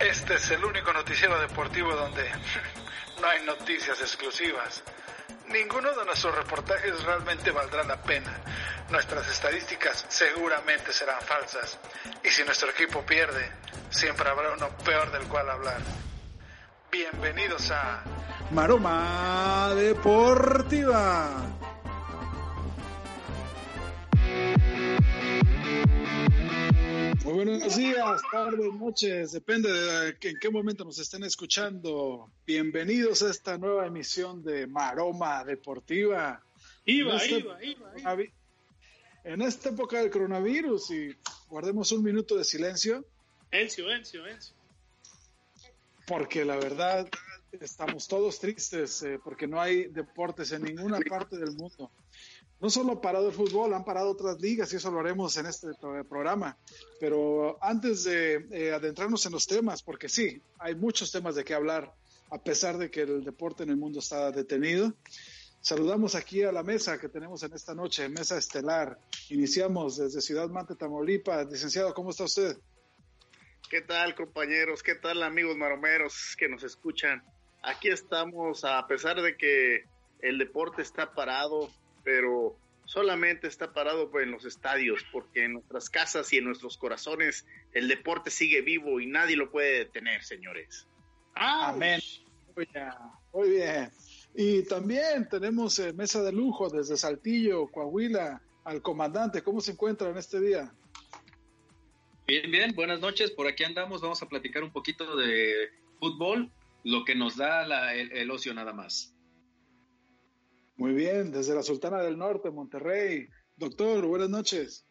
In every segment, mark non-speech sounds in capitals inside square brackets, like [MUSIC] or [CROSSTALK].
Este es el único noticiero deportivo donde [LAUGHS] no hay noticias exclusivas. Ninguno de nuestros reportajes realmente valdrá la pena. Nuestras estadísticas seguramente serán falsas. Y si nuestro equipo pierde, siempre habrá uno peor del cual hablar. Bienvenidos a Maroma Deportiva. Buenos días, tardes, noches, depende de en qué momento nos estén escuchando. Bienvenidos a esta nueva emisión de Maroma Deportiva. Iba, este iba, iba, En esta época del coronavirus y guardemos un minuto de silencio. Encio, Encio, Encio. Porque la verdad estamos todos tristes eh, porque no hay deportes en ninguna parte del mundo no solo ha parado el fútbol, han parado otras ligas y eso lo haremos en este programa. Pero antes de eh, adentrarnos en los temas, porque sí, hay muchos temas de qué hablar, a pesar de que el deporte en el mundo está detenido. Saludamos aquí a la mesa que tenemos en esta noche, mesa estelar. Iniciamos desde Ciudad Mante, Tamaulipas. Licenciado, ¿cómo está usted? ¿Qué tal, compañeros? ¿Qué tal, amigos maromeros que nos escuchan? Aquí estamos, a pesar de que el deporte está parado, pero solamente está parado en los estadios, porque en nuestras casas y en nuestros corazones el deporte sigue vivo y nadie lo puede detener, señores. Amén. Muy bien. Y también tenemos eh, mesa de lujo desde Saltillo, Coahuila, al comandante. ¿Cómo se encuentra en este día? Bien, bien, buenas noches. Por aquí andamos. Vamos a platicar un poquito de fútbol, lo que nos da el ocio nada más. Muy bien, desde la Sultana del Norte, Monterrey. Doctor, buenas noches.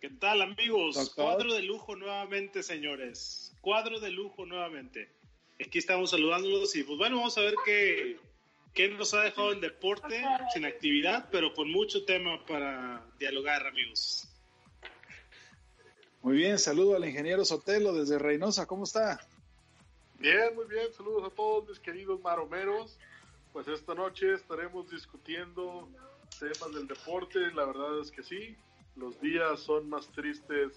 ¿Qué tal, amigos? Cuadro de lujo nuevamente, señores. Cuadro de lujo nuevamente. Aquí estamos saludándolos y pues bueno, vamos a ver qué, qué nos ha dejado el deporte sin actividad, pero con mucho tema para dialogar, amigos. Muy bien, saludo al ingeniero Sotelo desde Reynosa, ¿cómo está? Bien, muy bien, saludos a todos mis queridos maromeros pues esta noche estaremos discutiendo temas del deporte. La verdad es que sí, los días son más tristes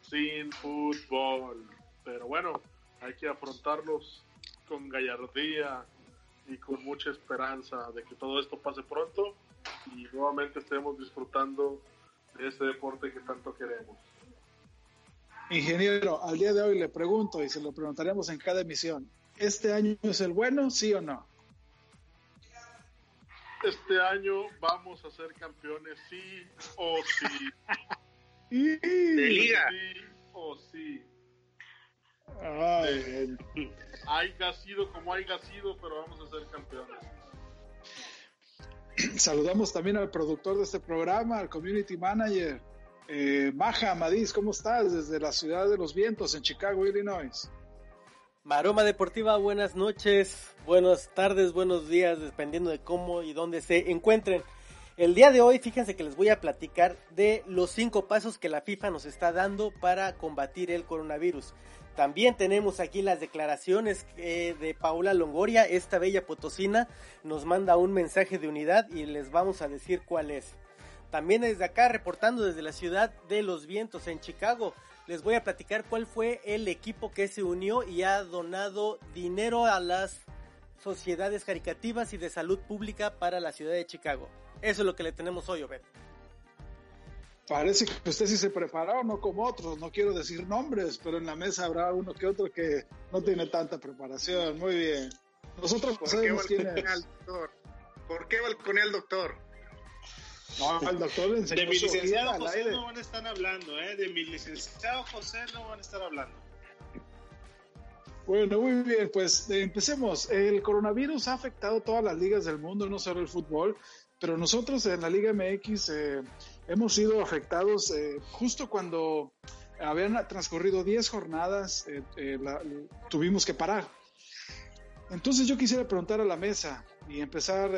sin fútbol. Pero bueno, hay que afrontarlos con gallardía y con mucha esperanza de que todo esto pase pronto y nuevamente estemos disfrutando de este deporte que tanto queremos. Ingeniero, al día de hoy le pregunto y se lo preguntaremos en cada emisión, ¿este año es el bueno, sí o no? Este año vamos a ser campeones sí o sí. de liga. Sí o sí. Ay, haya sido como haya sido, pero vamos a ser campeones. Saludamos también al productor de este programa, al community manager, eh, Maja Amadís, ¿cómo estás? Desde la ciudad de los vientos en Chicago, Illinois. Maroma Deportiva, buenas noches, buenas tardes, buenos días, dependiendo de cómo y dónde se encuentren. El día de hoy, fíjense que les voy a platicar de los cinco pasos que la FIFA nos está dando para combatir el coronavirus. También tenemos aquí las declaraciones eh, de Paula Longoria, esta bella potosina, nos manda un mensaje de unidad y les vamos a decir cuál es. También desde acá, reportando desde la ciudad de los vientos en Chicago, les voy a platicar cuál fue el equipo que se unió y ha donado dinero a las sociedades caricativas y de salud pública para la ciudad de Chicago. Eso es lo que le tenemos hoy, Obed. Parece que usted sí se preparó, no como otros, no quiero decir nombres, pero en la mesa habrá uno que otro que no tiene tanta preparación. Muy bien. Nosotros sabemos quién es. ¿Por qué balconea al doctor? No, el doctor le enseñó De mi licenciado José no van a estar hablando, ¿eh? De mi licenciado José no van a estar hablando. Bueno, muy bien, pues eh, empecemos. El coronavirus ha afectado todas las ligas del mundo, no solo el fútbol, pero nosotros en la Liga MX eh, hemos sido afectados eh, justo cuando habían transcurrido 10 jornadas, tuvimos que parar. Entonces yo quisiera preguntar a la mesa y empezar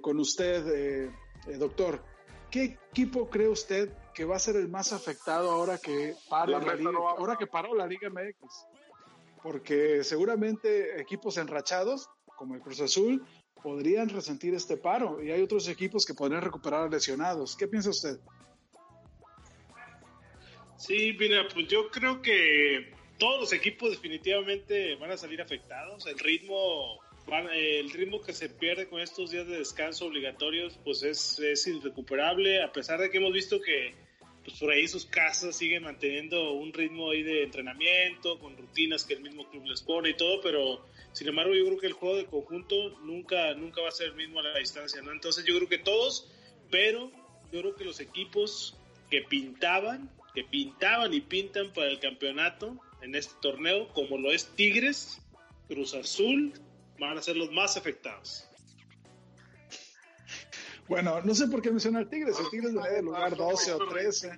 con usted, eh, doctor, ¿qué equipo cree usted que va a ser el más afectado ahora que para la, Liga, ahora que paró la Liga MX? Porque seguramente equipos enrachados, como el Cruz Azul, podrían resentir este paro y hay otros equipos que podrían recuperar lesionados. ¿Qué piensa usted? Sí, mira, pues yo creo que todos los equipos definitivamente van a salir afectados. El ritmo, el ritmo que se pierde con estos días de descanso obligatorios, pues es, es irrecuperable, a pesar de que hemos visto que pues por ahí sus casas siguen manteniendo un ritmo ahí de entrenamiento, con rutinas que el mismo club les pone y todo, pero sin embargo yo creo que el juego de conjunto nunca, nunca va a ser el mismo a la distancia, ¿no? Entonces yo creo que todos, pero yo creo que los equipos que pintaban, que pintaban y pintan para el campeonato en este torneo, como lo es Tigres, Cruz Azul, van a ser los más afectados. Bueno, no sé por qué mencionar Tigres. El Tigres venía de lugar 12 o 13.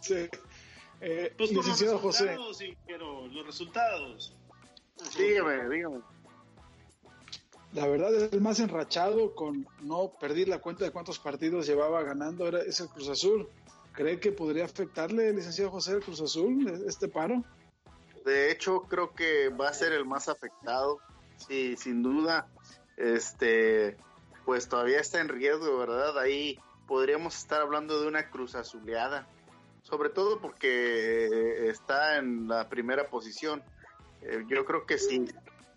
Sí. Eh, pues licenciado los José. Pero los resultados. Dígame, dígame. La verdad es el más enrachado con no perder la cuenta de cuántos partidos llevaba ganando era, es el Cruz Azul. ¿Cree que podría afectarle, licenciado José, el Cruz Azul, este paro? De hecho, creo que va a ser el más afectado. Sí, sin duda. Este, pues todavía está en riesgo, ¿verdad? Ahí podríamos estar hablando de una cruz azuleada, sobre todo porque está en la primera posición. Eh, yo creo que sí.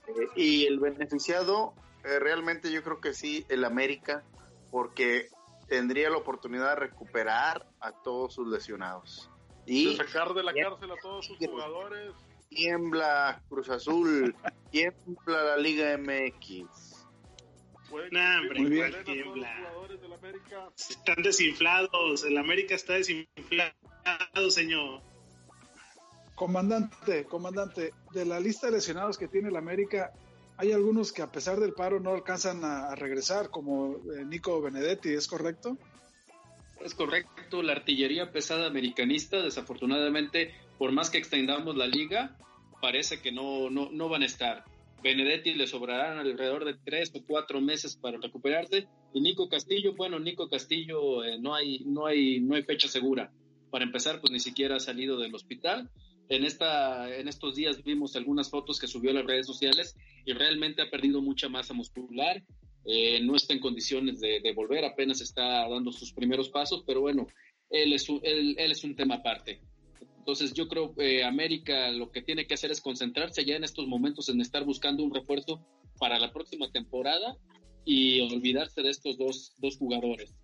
Eh, y el beneficiado, eh, realmente yo creo que sí, el América, porque tendría la oportunidad de recuperar a todos sus lesionados. Y sacar de la cárcel a todos sus jugadores. Tiembla Cruz Azul, [LAUGHS] tiembla la Liga MX están desinflados. El América está desinflado, señor. Comandante, comandante, de la lista de lesionados que tiene el América, hay algunos que a pesar del paro no alcanzan a, regresar, como eh, Nico Benedetti, ¿es correcto? Es correcto, la artillería pesada americanista, desafortunadamente, por más que extendamos la liga, parece que no, no, no van a estar. Benedetti le sobrarán alrededor de tres o cuatro meses para recuperarse. Y Nico Castillo, bueno, Nico Castillo eh, no, hay, no, hay, no hay fecha segura. Para empezar, pues ni siquiera ha salido del hospital. En, esta, en estos días vimos algunas fotos que subió a las redes sociales y realmente ha perdido mucha masa muscular. Eh, no está en condiciones de, volver, apenas está dando sus primeros pasos, pero bueno, él es él es un tema aparte. Entonces yo creo que América lo que tiene que hacer es concentrarse ya en estos momentos en estar buscando un refuerzo para la próxima temporada y olvidarse de estos dos, dos jugadores.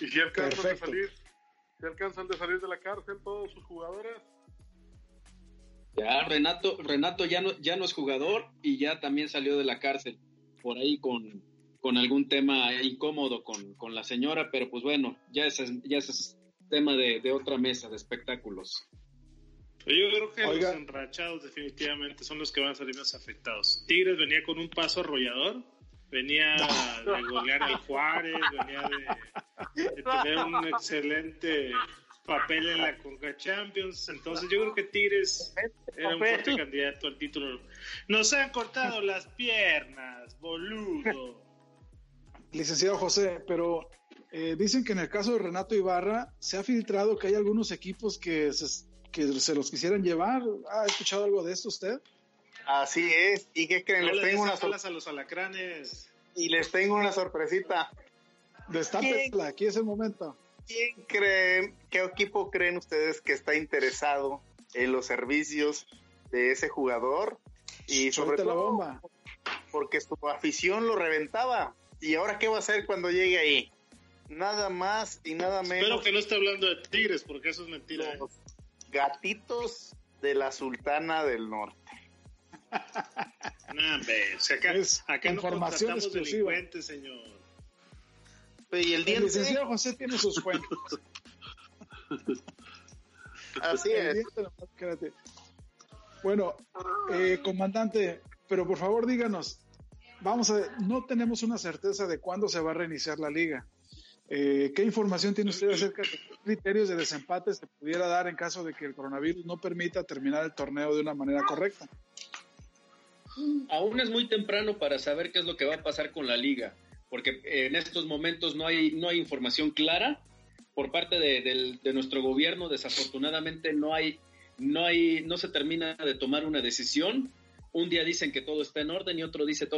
¿Y si alcanzan de salir? ¿Si alcanzan de salir de la cárcel todos sus jugadores? Ya, Renato, Renato ya no, ya no es jugador y ya también salió de la cárcel por ahí con, con algún tema incómodo con, con la señora, pero pues bueno, ya es, ya es tema de, otra mesa de espectáculos. Yo creo que los enrachados definitivamente son los que van a salir más afectados. Tigres venía con un paso arrollador, venía [LAUGHS] de golear al Juárez, venía de, tener un excelente papel en la Conca Champions. Entonces yo creo que Tigres era un fuerte candidato al título. Nos han cortado las piernas, boludo. Licenciado José, pero eh, dicen que en el caso de Renato Ibarra se ha filtrado que hay algunos equipos que se, que se los quisieran llevar. ¿Ha escuchado algo de esto usted? Así es. ¿Y qué creen? les tengo una a los alacranes. Y les tengo una sorpresita. Destápela, aquí es el momento. ¿Quién creen, qué equipo creen ustedes que está interesado en los servicios de ese jugador? Y sobre todo, la bomba. porque su afición lo reventaba. ¿Y ahora qué va a hacer cuando llegue ahí? Nada más y nada menos. Espero que no esté hablando de tigres, porque eso es mentira. ¿eh? gatitos de la Sultana del Norte. [LAUGHS] no, acá, es acá información no delincuentes, señor. Y el, el licenciado José tiene sus cuentos. [LAUGHS] Así es. Bueno, eh, comandante, pero por favor díganos, vamos a ver, no tenemos una certeza de cuándo se va a reiniciar la liga. Eh, ¿Qué información tiene usted acerca de qué criterios de desempate se pudiera dar en caso de que el coronavirus no permita terminar el torneo de una manera correcta? Aún es muy temprano para saber qué es lo que va a pasar con la liga, porque en estos momentos no hay, no hay información clara por parte de, nuestro gobierno. Desafortunadamente no hay, no hay, no se termina de tomar una decisión. Un día dicen que todo está en orden y otro dice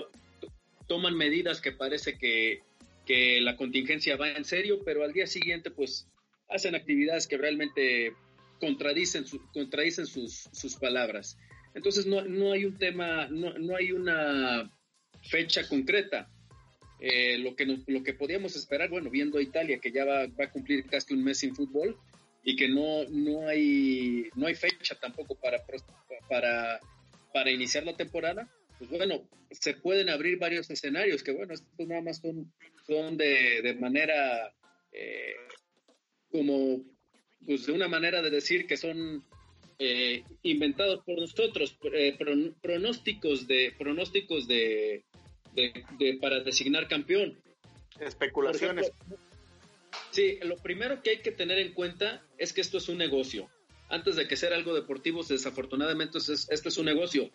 toman medidas que parece que que la contingencia va en serio, pero al día siguiente, pues hacen actividades que realmente contradicen, contradicen sus, sus palabras. Entonces no, no hay un tema, no, no hay una fecha concreta. Eh, lo, que lo que podíamos esperar, bueno, viendo a Italia que ya va, va, a cumplir casi un mes sin fútbol y que no, no, hay, no hay fecha tampoco para, para, para iniciar la temporada, pues bueno, se pueden abrir varios escenarios que bueno, estos nada más son, son de, de manera eh, como, pues de una manera de decir que son eh, inventados por nosotros, eh, pronósticos de, pronósticos de, de, para designar campeón. Especulaciones. sí, lo primero que hay que tener en cuenta es que esto es un negocio. Antes de que sea algo deportivo, desafortunadamente esto es un negocio.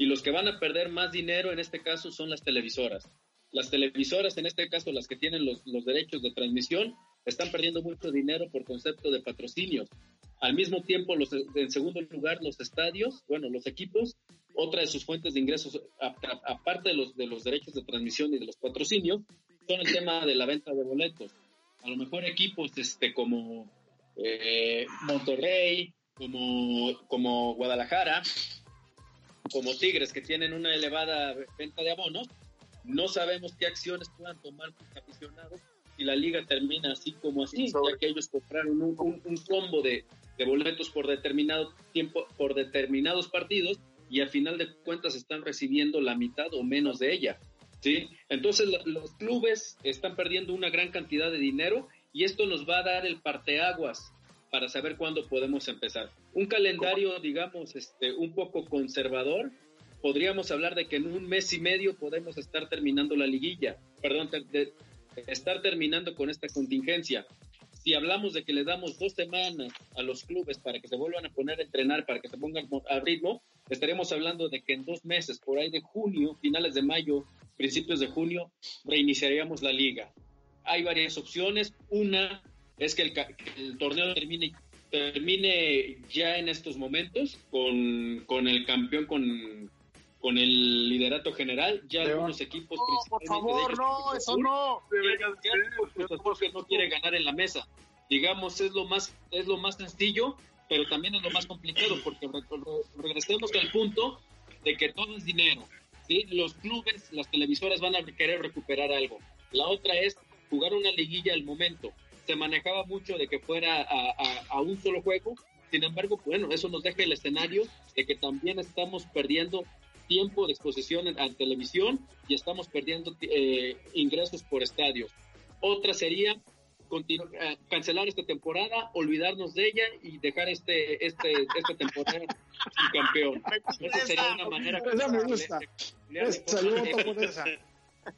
Y los que van a perder más dinero en este caso son las televisoras. Las televisoras, en este caso las que tienen los, los derechos de transmisión, están perdiendo mucho dinero por concepto de patrocinios. Al mismo tiempo, los, en segundo lugar, los estadios, bueno, los equipos, otra de sus fuentes de ingresos, aparte de los, de los derechos de transmisión y de los patrocinios, son el tema de la venta de boletos. A lo mejor equipos este, como eh, Monterrey, como, como Guadalajara, como Tigres, que tienen una elevada venta de abonos, no sabemos qué acciones puedan tomar los aficionados si la liga termina así como así, ya que ellos compraron un, un combo de, de boletos por determinado tiempo, por determinados partidos, y al final de cuentas están recibiendo la mitad o menos de ella. ¿sí? Entonces los clubes están perdiendo una gran cantidad de dinero y esto nos va a dar el parteaguas para saber cuándo podemos empezar. Un calendario, digamos, este, un poco conservador, podríamos hablar de que en un mes y medio podemos estar terminando la liguilla, perdón, de estar terminando con esta contingencia si hablamos de que le damos dos semanas a los clubes para que se vuelvan a poner a entrenar, para que se pongan a ritmo, estaremos hablando de que en dos meses, por ahí de junio, finales de mayo, principios de junio, reiniciaríamos la liga. Hay varias opciones. Una es que el, torneo termine, termine ya en estos momentos con, con el campeón, con, con el liderato general, ya algunos equipos no, por favor, no, eso no. que no quiere ganar en la mesa. Digamos, es lo más es lo más sencillo, pero también es lo más complicado porque regresemos al punto de que todo es dinero. ¿sí? Los clubes, las televisoras van a querer recuperar algo. La otra es jugar una liguilla al momento. Se manejaba mucho de que fuera a, a un solo juego, sin embargo, bueno, eso nos deja el escenario de que también estamos perdiendo tiempo de exposición en, televisión y estamos perdiendo eh, ingresos por estadios. Otra sería eh, cancelar esta temporada, olvidarnos de ella y dejar este, este, esta temporada [LAUGHS] sin campeón. Esa sería una manera. Esa me gusta.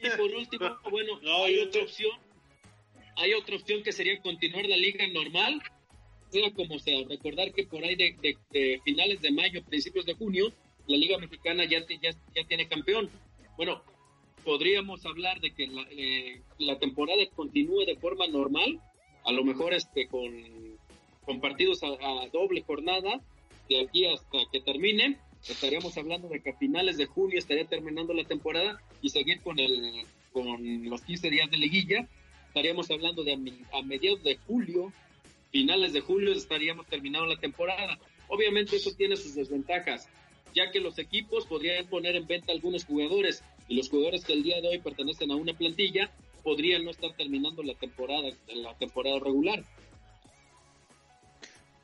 Y por último, bueno, hay otra opción. Hay otra opción que sería continuar la liga normal, sea como sea. Recordar que por ahí de, de finales de mayo, principios de junio, la Liga Mexicana ya, ya, ya tiene campeón. Bueno, podríamos hablar de que la, eh, la, temporada continúe de forma normal, a lo mejor este con, con partidos a, doble jornada, de aquí hasta que termine. Estaríamos hablando de que a finales de julio estaría terminando la temporada y seguir con, el, con los 15 días de liguilla. Estaríamos hablando de a, a mediados de julio, finales de julio estaríamos terminando la temporada. Obviamente eso tiene sus desventajas ya que los equipos podrían poner en venta algunos jugadores y los jugadores que el día de hoy pertenecen a una plantilla podrían no estar terminando la temporada la temporada regular.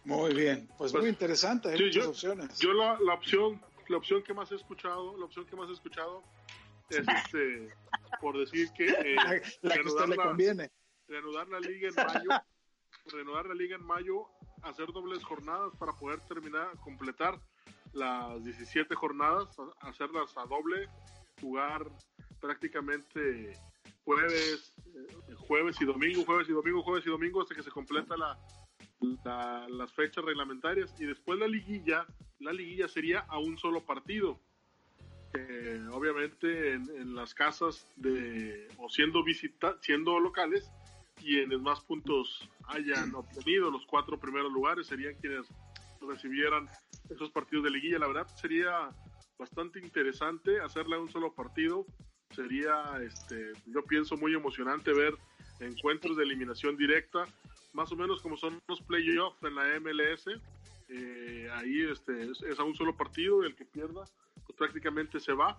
Muy bien, pues, muy pues, interesante, hay yo, opciones. Yo la, la, opción la opción que más he escuchado, la opción que más he escuchado es este por decir que eh, [LAUGHS] la, que usted le conviene. Reanudar la liga en mayo, reanudar la liga en mayo, hacer dobles jornadas para poder terminar, completar las 17 jornadas, hacerlas a doble, jugar prácticamente jueves, eh, jueves y domingo, jueves y domingo, jueves y domingo hasta que se completa la, las fechas reglamentarias y después la liguilla, la liguilla sería a un solo partido. Obviamente en, las casas de o siendo visita, siendo locales quienes más puntos hayan obtenido los cuatro primeros lugares serían quienes recibieran esos partidos de liguilla. La verdad sería bastante interesante hacerla un solo partido. Sería, este, yo pienso, muy emocionante ver encuentros de eliminación directa, más o menos como son los playoffs en la MLS. Eh, ahí este, es, a un solo partido, el que pierda, pues prácticamente se va.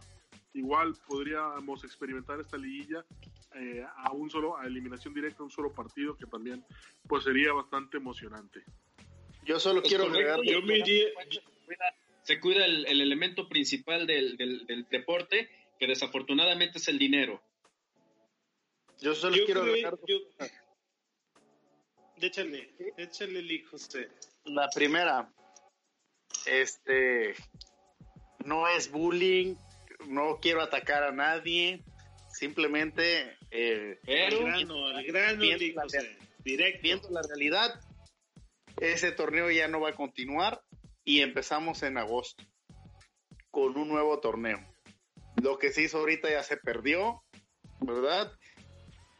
Igual podríamos experimentar esta liguilla eh, a un solo, a eliminación directa, a un solo partido, que también pues sería bastante emocionante. Yo solo quiero agregar. Yo se cuida el, elemento principal del, del, deporte, que desafortunadamente es el dinero. Yo solo quiero agregar. Échale, échale José. La primera, este, no es bullying, no quiero atacar a nadie, simplemente eh, Pero, grano, grano, viendo, viendo la realidad, ese torneo ya no va a continuar y empezamos en agosto con un nuevo torneo. Lo que se hizo ahorita ya se perdió, ¿verdad?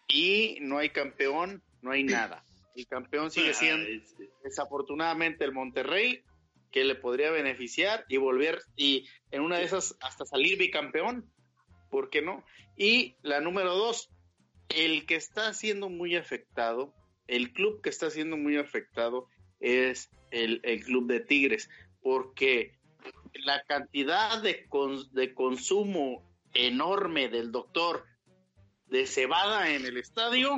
Y no hay campeón, no hay nada. El campeón sigue siendo desafortunadamente el Monterrey, que le podría beneficiar y volver y en una de esas hasta salir bicampeón, ¿por qué no? Y la número dos, el que está siendo muy afectado, el club que está siendo muy afectado es el, club de Tigres, porque la cantidad de, de consumo enorme del doctor de cebada en el estadio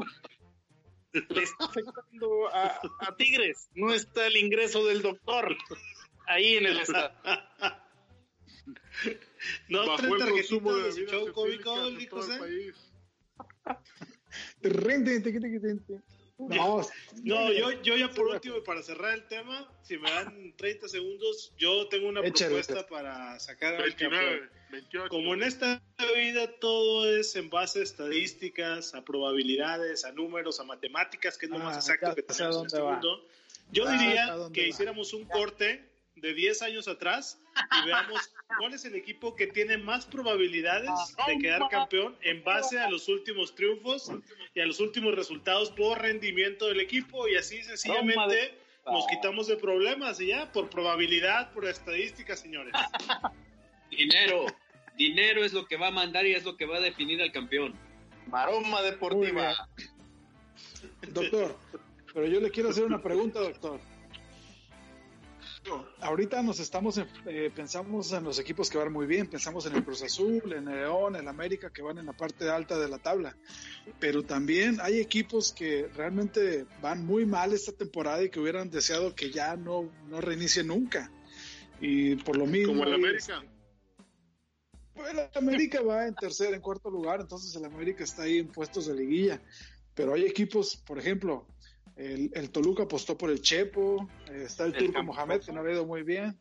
le está afectando a, Tigres. No está el ingreso del doctor ahí en el estadio. [LAUGHS] No Bajó el consumo de show cómico, José. [LAUGHS] No, no yo, yo ya por último, para cerrar el tema, si me dan 30 segundos, yo tengo una propuesta para sacar al campeón. Como en esta vida todo es en base a estadísticas, a probabilidades, a números, a matemáticas, que es lo más ah, exacto que tenemos en este mundo, yo diría que hiciéramos un corte de 10 años atrás y veamos [LAUGHS] cuál es el equipo que tiene más probabilidades de quedar campeón en base a los últimos triunfos y a los últimos resultados por rendimiento del equipo y así sencillamente nos quitamos de problemas y ya por probabilidad, por estadística, señores. [LAUGHS] Dinero, dinero es lo que va a mandar y es lo que va a definir al campeón. Maroma deportiva. Doctor, pero yo le quiero hacer una pregunta, doctor ahorita nos estamos, eh, pensamos en los equipos que van muy bien, pensamos en el Cruz Azul, en el León, en el América, que van en la parte alta de la tabla, pero también hay equipos que realmente van muy mal esta temporada y que hubieran deseado que ya no, no reinicie nunca. Y por lo mismo... Como el América. Pues el América va en tercer, en cuarto lugar, entonces el América está ahí en puestos de liguilla. Pero hay equipos, por ejemplo, el, Toluca apostó por el Chepo, eh, está el, Turco Mohamed, que no ha ido muy bien.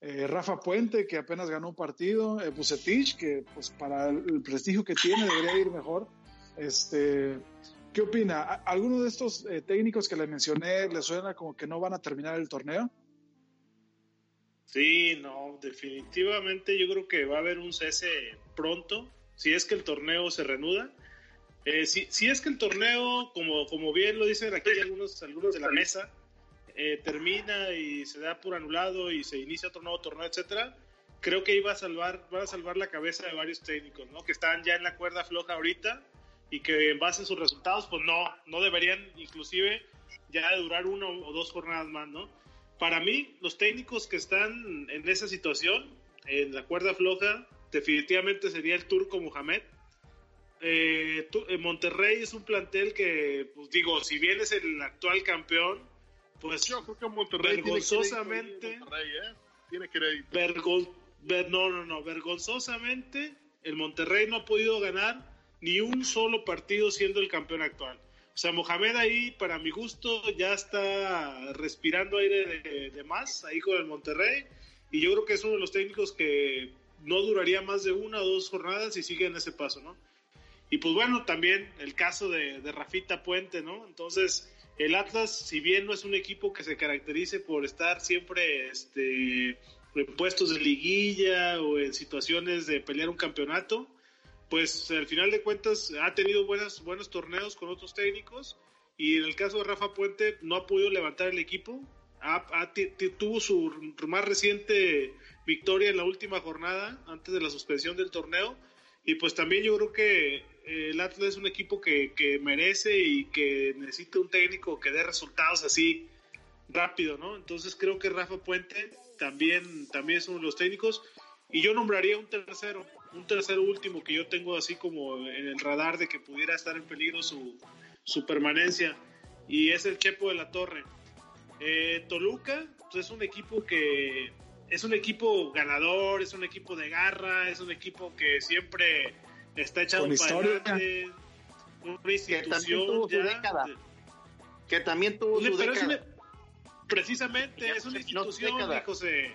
Eh, Rafa Puente, que apenas ganó un partido. Eh, Bucetich, que pues para el, prestigio que tiene debería ir mejor. Este, ¿Qué opina? ¿Alguno de estos técnicos que le mencioné le suena como que no van a terminar el torneo? Sí, no, definitivamente yo creo que va a haber un cese pronto, si es que el torneo se reanuda. Eh, si, si, es que el torneo, como, como bien lo dicen aquí algunos, algunos de la mesa, eh, termina y se da por anulado y se inicia otro nuevo torneo, etcétera, creo que iba a salvar, va a salvar la cabeza de varios técnicos, ¿no? Que están ya en la cuerda floja ahorita y que en base a sus resultados, pues no, no deberían inclusive ya durar una o dos jornadas más, ¿no? Para mí, los técnicos que están en esa situación, en la cuerda floja, definitivamente sería el turco Mohamed, eh, eh, Monterrey es un plantel que, pues digo, si bien es el actual campeón, pues yo creo que Monterrey vergonzosamente tiene crédito, ¿eh? no, no, no, vergonzosamente el Monterrey no ha podido ganar ni un solo partido siendo el campeón actual. O sea, Mohamed ahí, para mi gusto, ya está respirando aire de, de más ahí con el Monterrey. Y yo creo que es uno de los técnicos que no duraría más de una o dos jornadas y sigue en ese paso, ¿no? Y pues bueno, también el caso de, Rafita Puente, ¿no? Entonces, el Atlas, si bien no es un equipo que se caracterice por estar siempre este, en puestos de liguilla o en situaciones de pelear un campeonato, pues al final de cuentas ha tenido buenas, buenos torneos con otros técnicos. Y en el caso de Rafa Puente no ha podido levantar el equipo, tuvo su más reciente victoria en la última jornada antes de la suspensión del torneo. Y pues también yo creo que el Atlas es un equipo que, que, merece y que necesita un técnico que dé resultados así rápido, ¿no? Entonces creo que Rafa Puente también, también es uno de los técnicos y yo nombraría un tercero, un tercero último que yo tengo así como en el radar de que pudiera estar en peligro su, su permanencia y es el Chepo de la Torre. Eh, Toluca pues, es un equipo que es un equipo ganador, es un equipo de garra, es un equipo que siempre está echado para adelante, una institución que también tuvo su década. Que también tuvo su década. precisamente, es una institución, José.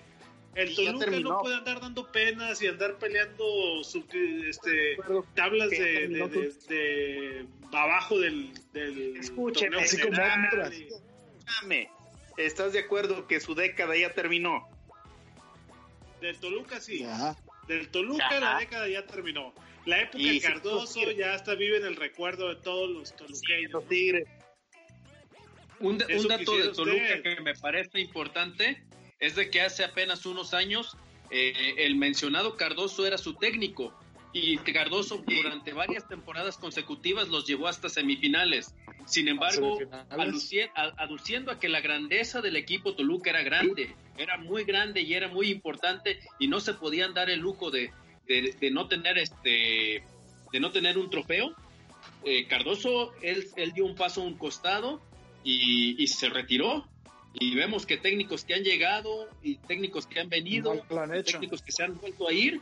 El Toluca no puede andar dando penas y andar peleando sub, este, tablas de, de, de, de, abajo del, del Escúcheme, así como. Escúchame, ¿estás de acuerdo que su década ya terminó? Del Toluca sí. Ya. Del Toluca ya. la década ya terminó. La época de Cardoso ya hasta vive en el recuerdo de todos los toluqueños. tigres. Un, un dato de Toluca usted. que me parece importante es de que hace apenas unos años eh, el mencionado Cardoso era su técnico y Cardoso durante varias temporadas consecutivas los llevó hasta semifinales. Sin embargo, aduciendo a que la grandeza del equipo Toluca era grande, era muy grande y era muy importante y no se podían dar el lujo de, de, de no tener este de no tener un trofeo. Eh, Cardoso él, él, dio un paso a un costado y, y se retiró y vemos que técnicos que han llegado y técnicos que han venido, técnicos que se han vuelto a ir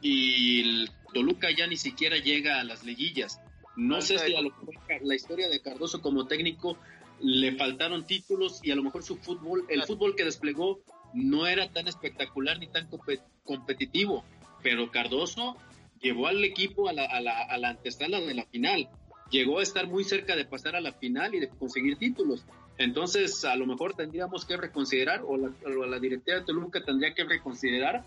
y el Toluca ya ni siquiera llega a las liguillas. No sé si a lo mejor la historia de Cardoso como técnico le faltaron títulos y a lo mejor su fútbol, el fútbol que desplegó no era tan espectacular ni tan competitivo, pero Cardoso llevó al equipo a la, a la, a la antesala de la final, llegó a estar muy cerca de pasar a la final y de conseguir títulos. Entonces, a lo mejor tendríamos que reconsiderar, o la, o la directiva de Toluca tendría que reconsiderar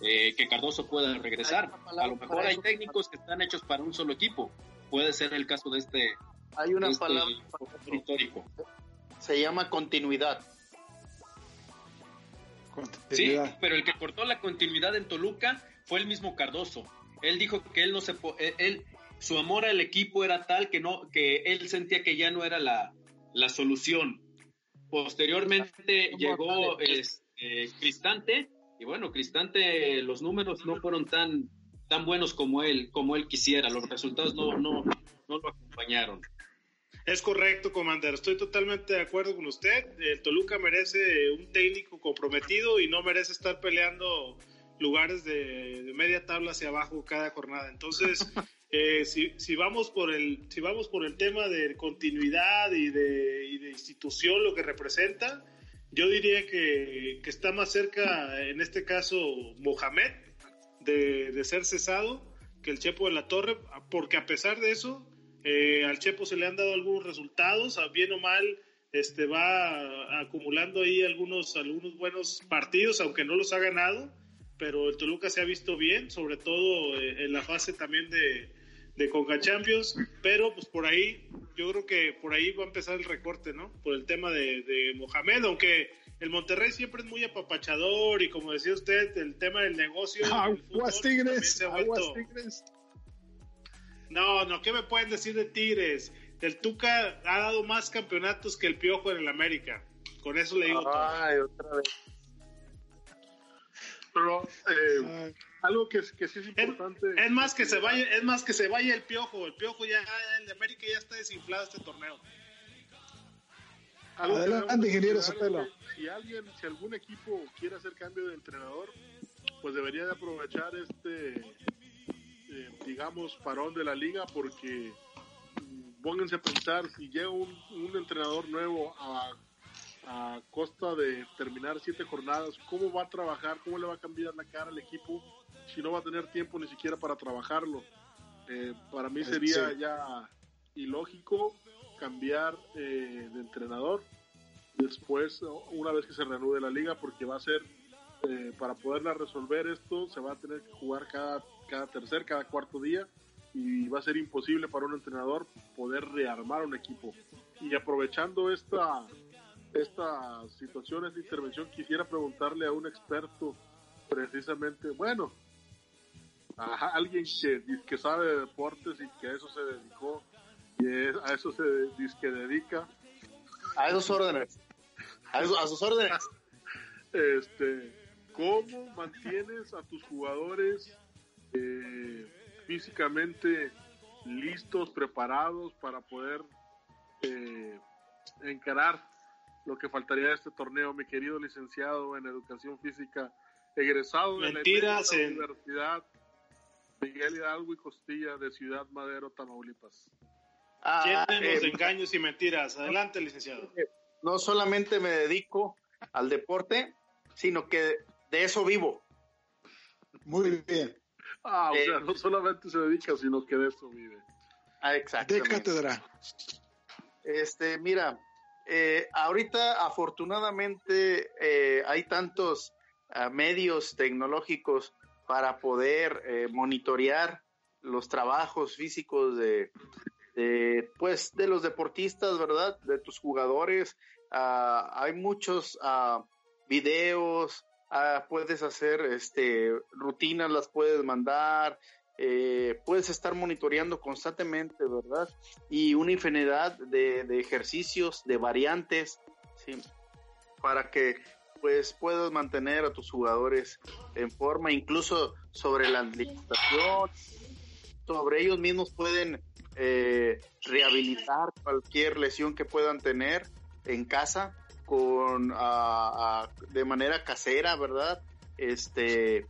eh, que Cardoso pueda regresar. A lo mejor hay técnicos que están hechos para un solo equipo. Puede ser el caso de este. Hay una este palabra histórico. Se llama continuidad. continuidad. Sí, pero el que cortó la continuidad en Toluca fue el mismo Cardoso. Él dijo que él no se él su amor al equipo era tal que no que él sentía que ya no era la, la solución. Posteriormente llegó este, Cristante y bueno, Cristante los números no fueron tan tan buenos como él como él quisiera, los resultados no no no lo acompañaron. Es correcto, Commander. Estoy totalmente de acuerdo con usted. El Toluca merece un técnico comprometido y no merece estar peleando lugares de, de media tabla hacia abajo cada jornada. Entonces, [LAUGHS] eh, si, si, vamos por el, si vamos por el tema de continuidad y de, y de institución, lo que representa, yo diría que, que, está más cerca, en este caso, Mohamed, de, de, ser cesado que el Chepo de la Torre, porque a pesar de eso, eh, al Chepo se le han dado algunos resultados, bien o mal, este va acumulando ahí algunos, algunos buenos partidos, aunque no los ha ganado, pero el Toluca se ha visto bien, sobre todo eh, en la fase también de, de Conca Champions, pero pues por ahí, yo creo que por ahí va a empezar el recorte, ¿no? Por el tema de, de Mohamed, aunque el Monterrey siempre es muy apapachador y como decía usted, el tema del negocio. Aguas Tigres, aguas Tigres. No, no, ¿qué me pueden decir de Tigres? El Tuca ha dado más campeonatos que el Piojo en el América. Con eso le digo Ay, todo. otra vez. Pero eh, algo que, que, sí es importante. Es, es, más que se vaya, es más que se vaya el piojo. El piojo ya, el de América ya está desinflado este torneo. Algo Adelante, ingeniero Sotelo. Si alguien, si algún equipo quiere hacer cambio de entrenador, pues debería de aprovechar este, eh, digamos, parón de la liga, porque mm, pónganse a pensar si llega un, un entrenador nuevo a a costa de terminar siete jornadas, cómo va a trabajar, cómo le va a cambiar la cara al equipo si no va a tener tiempo ni siquiera para trabajarlo. Eh, para mí sería sí. ya ilógico cambiar eh, de entrenador después, una vez que se reanude la liga, porque va a ser, eh, para poderla resolver esto, se va a tener que jugar cada, cada tercer, cada cuarto día y va a ser imposible para un entrenador poder rearmar un equipo. Y aprovechando esta esta situación, esta intervención, quisiera preguntarle a un experto precisamente, bueno, alguien que, que sabe de deportes y que a eso se dedicó y a eso se que dedica. A esos órdenes. A, sus órdenes. Este, ¿cómo mantienes a tus jugadores eh, físicamente listos, preparados para poder eh, encarar lo que faltaría de este torneo, mi querido licenciado en educación física, egresado de la, Universidad Miguel Hidalgo y Costilla de Ciudad Madero, Tamaulipas. Ah, eh, engaños y mentiras. Adelante, licenciado. No solamente me dedico al deporte, sino que de eso vivo. Muy bien. Ah, o sea, eh, no solamente se dedica, sino que de eso vive. Ah, exacto. De cátedra. Este, mira, eh, ahorita afortunadamente eh, hay tantos ah, medios tecnológicos para poder eh, monitorear los trabajos físicos de, pues de los deportistas, ¿verdad? De tus jugadores. Ah, hay muchos uh, videos, puedes hacer este rutinas, las puedes mandar, eh, puedes estar monitoreando constantemente, ¿verdad? Y una infinidad de, ejercicios, de variantes. Para que pues puedas mantener a tus jugadores en forma, incluso sobre la alimentación, sobre ellos mismos pueden eh, rehabilitar cualquier lesión que puedan tener en casa con de manera casera, ¿verdad? Este,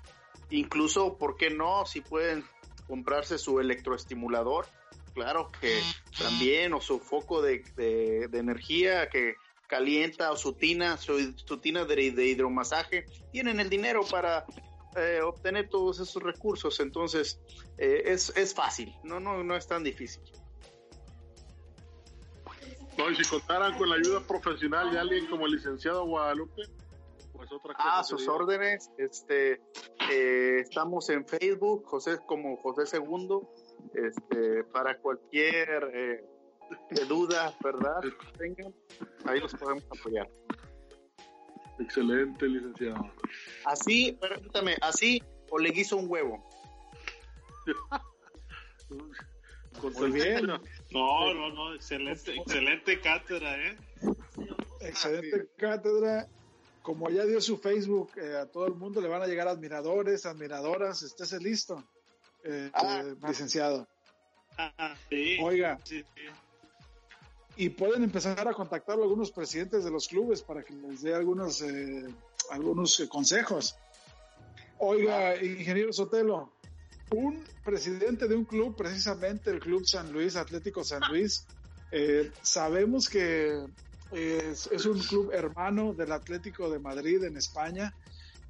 incluso, ¿por qué no? Si pueden comprarse su electroestimulador, claro que también, o su foco de, energía que calienta, o su tina, su, tina de, hidromasaje, tienen el dinero para eh, obtener todos esos recursos, entonces eh, es, es fácil, no, no, no es tan difícil. No, y si contaran con la ayuda profesional de alguien como el licenciado Guadalupe, pues otra cosa. Ah, sus órdenes, este, eh, estamos en Facebook, José como José Segundo, este, para cualquier eh, duda, ¿verdad? tengan, ahí los podemos apoyar. Excelente, licenciado. Así, permítame, así o le guiso un huevo. [LAUGHS] Muy bien. No, no, no, excelente, excelente cátedra, ¿eh? Excelente cátedra como ya dio su Facebook eh, a todo el mundo, le van a llegar admiradores, admiradoras, estése listo, eh, ah, eh, licenciado. Ah, sí, Oiga, y pueden empezar a contactar a algunos presidentes de los clubes para que les dé algunos, algunos consejos. Oiga, ingeniero Sotelo, un presidente de un club, precisamente el Club San Luis, Atlético San Luis, sabemos que es, un club hermano del Atlético de Madrid en España.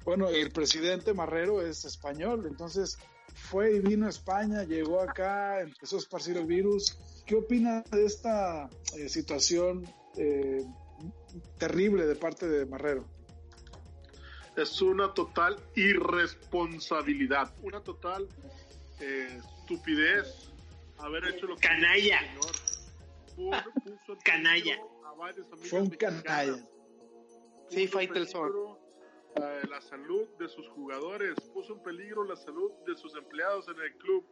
Bueno, el presidente Marrero es español, entonces fue y vino a España, llegó acá, empezó a esparcir el virus. ¿Qué opina de esta eh, situación eh, terrible de parte de Marrero? Es una total irresponsabilidad, una total eh, estupidez haber hecho lo que canalla. canalla fue un canalla. Sí, Faitelson. Eh, la salud de sus jugadores, puso en peligro la salud de sus empleados en el club.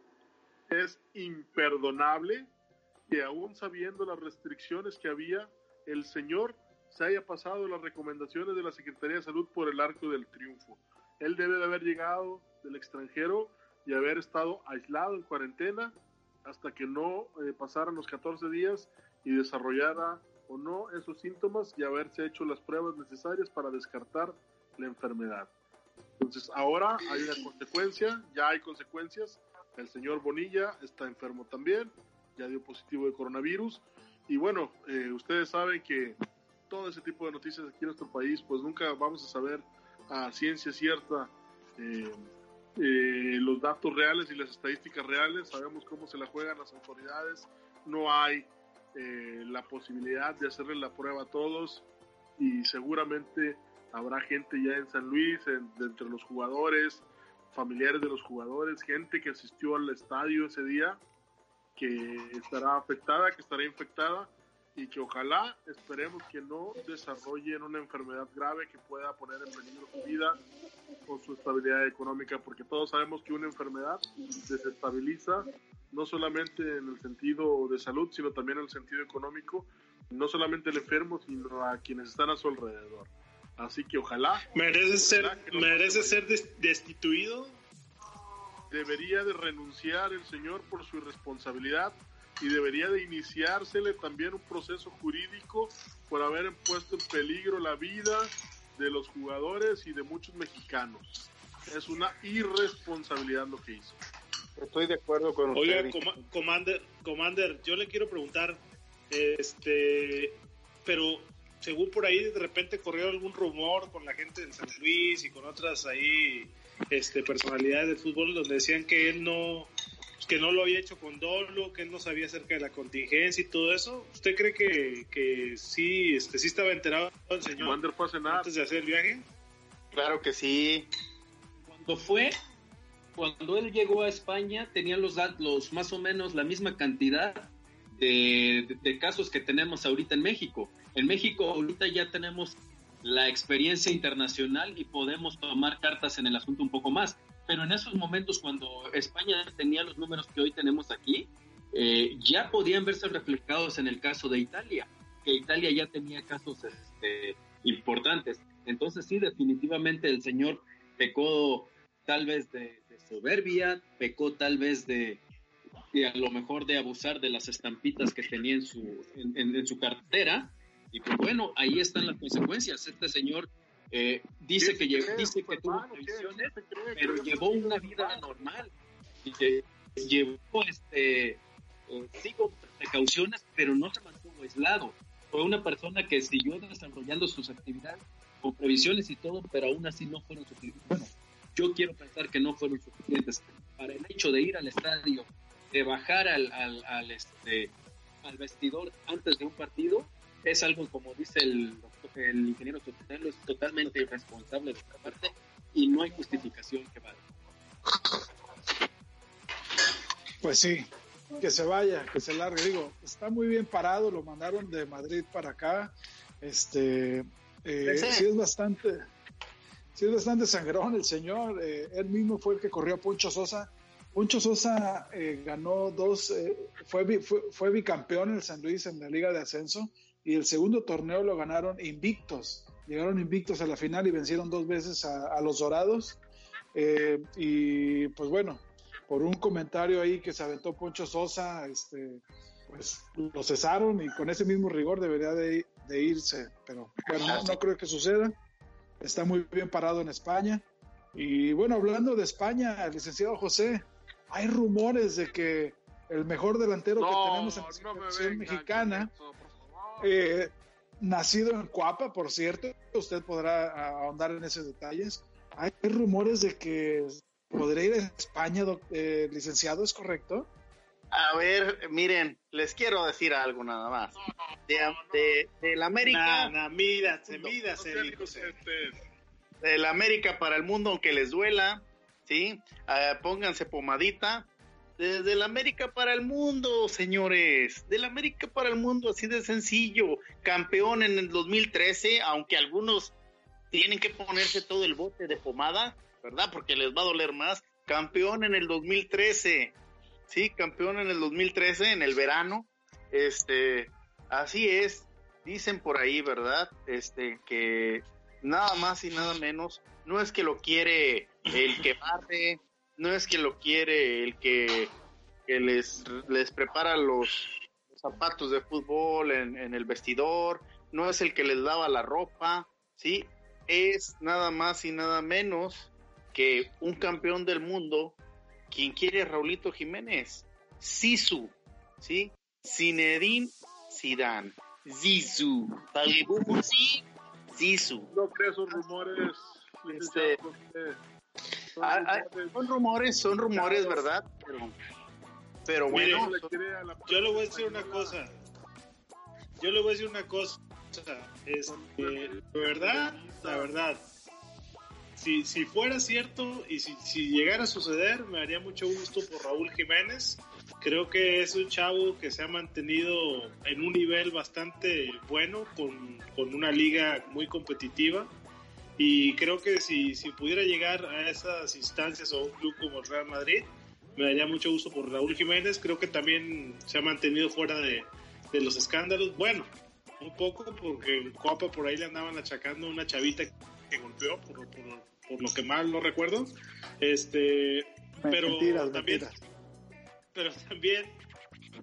Es imperdonable que aún sabiendo las restricciones que había, el señor se haya pasado las recomendaciones de la Secretaría de Salud por el arco del triunfo. Él debe de haber llegado del extranjero y haber estado aislado en cuarentena hasta que no eh, pasaran los 14 días y desarrollara o no esos síntomas y haberse hecho las pruebas necesarias para descartar la enfermedad. Entonces ahora hay una consecuencia, ya hay consecuencias. El señor Bonilla está enfermo también, ya dio positivo de coronavirus. Y bueno, eh, ustedes saben que todo ese tipo de noticias aquí en nuestro país, pues nunca vamos a saber a ciencia cierta eh, eh, los datos reales y las estadísticas reales. Sabemos cómo se la juegan las autoridades. No hay eh, la posibilidad de hacerle la prueba a todos y seguramente habrá gente ya en San Luis, entre los jugadores, familiares de los jugadores, gente que asistió al estadio ese día, que estará afectada, que estará infectada y que ojalá esperemos que no desarrollen una enfermedad grave que pueda poner en peligro su vida o su estabilidad económica, porque todos sabemos que una enfermedad desestabiliza no solamente en el sentido de salud, sino también en el sentido económico, no solamente al enfermo, sino a quienes están a su alrededor. Así que ojalá. ¿Merece ser, merece ser destituido? Debería de renunciar el señor por su irresponsabilidad y debería de iniciársele también un proceso jurídico por haber puesto en peligro la vida de los jugadores y de muchos mexicanos. Es una irresponsabilidad lo que hizo. Estoy de acuerdo con usted. Oiga, Commander, Commander, yo le quiero preguntar, este, pero según por ahí de repente corrió algún rumor con la gente de San Luis y con otras ahí este, personalidades del fútbol donde decían que él no que no lo había hecho con dolo, que él no sabía acerca de la contingencia y todo eso. ¿Usted cree que, que sí, este, sí estaba enterado el señor antes de hacer el viaje? Claro que sí. Cuando fue, cuando él llegó a España, tenían los datos más o menos la misma cantidad de, casos que tenemos ahorita en México. En México ahorita ya tenemos la experiencia internacional y podemos tomar cartas en el asunto un poco más. Pero en esos momentos, cuando España tenía los números que hoy tenemos aquí, eh, ya podían verse reflejados en el caso de Italia, que Italia ya tenía casos este, importantes. Entonces sí, definitivamente el señor pecó tal vez de, soberbia, pecó tal vez de, a lo mejor de abusar de las estampitas que tenía en su, en su cartera. Y pues bueno, ahí están las consecuencias. Este señor eh, dice que, dice que tuvo previsiones, pero llevó una vida normal. Y que llevó, este, eh, con precauciones, pero no se mantuvo aislado. Fue una persona que siguió desarrollando sus actividades con previsiones y todo, pero aún así no fueron suficientes. Bueno, yo quiero pensar que no fueron suficientes para el hecho de ir al estadio, de bajar al, al, al, este, al vestidor antes de un partido, es algo como dice el, el ingeniero Sotelo, es totalmente irresponsable de esta parte y no hay justificación que valga. Pues sí, que se vaya, que se largue. Digo, está muy bien parado, lo mandaron de Madrid para acá. Este, eh, sí es bastante, sí es bastante sangrón el señor. Eh, él mismo fue el que corrió a Poncho Sosa. Poncho Sosa eh, ganó dos, eh, fue, fue, fue, bicampeón en el San Luis en la Liga de Ascenso y el segundo torneo lo ganaron invictos. Llegaron invictos a la final y vencieron dos veces a, los Dorados. Eh, y pues bueno, por un comentario ahí que se aventó Poncho Sosa, este, pues lo cesaron y con ese mismo rigor debería de, irse. Pero bueno, no, creo que suceda. Está muy bien parado en España. Y bueno, hablando de España, licenciado José, hay rumores de que el mejor delantero que tenemos en la selección mexicana eh, nacido en Cuapa, por cierto, usted podrá ahondar en esos detalles. Hay rumores de que podría ir a España, eh, licenciado, ¿es correcto? A ver, miren, les quiero decir algo nada más. De, de, la América. Nah, mídase, mídase, De la América para el mundo, aunque les duela, ¿sí? Ah, pónganse pomadita desde la América para el mundo, señores. Del América para el mundo, así de sencillo. Campeón en el 2013, aunque algunos tienen que ponerse todo el bote de pomada, ¿verdad? Porque les va a doler más. Campeón en el 2013. Sí, campeón en el 2013, en el verano. Este, así es. Dicen por ahí, ¿verdad? Este, que nada más y nada menos. No es que lo quiere el que barre, no es que lo quiere el que, les, les prepara los, zapatos de fútbol en, el vestidor, no es el que les lava la ropa, ¿sí? Es nada más y nada menos que un campeón del mundo, quien quiere Raulito Jiménez, Sisu, ¿sí? Zinedine Zidane, Zizou, Sisu. No crees esos rumores. Este, Ah, ah, son, rumores. son rumores, ¿verdad? Pero, bueno. yo le voy a decir una cosa. Yo le voy a decir una cosa. Es la verdad, la verdad. Si, si fuera cierto y si, si llegara a suceder, me haría mucho gusto por Raúl Jiménez, Creo que es un chavo que se ha mantenido en un nivel bastante bueno, con, con una liga muy competitiva. Y creo que si, si pudiera llegar a esas instancias o un club como el Real Madrid, me daría mucho gusto por Raúl Jiménez. Creo que también se ha mantenido fuera de, de los escándalos. Bueno, un poco porque en Copa por ahí le andaban achacando una chavita que golpeó, por, por, por lo que mal no recuerdo. Este, pero Mentiras, también, mentiras. pero también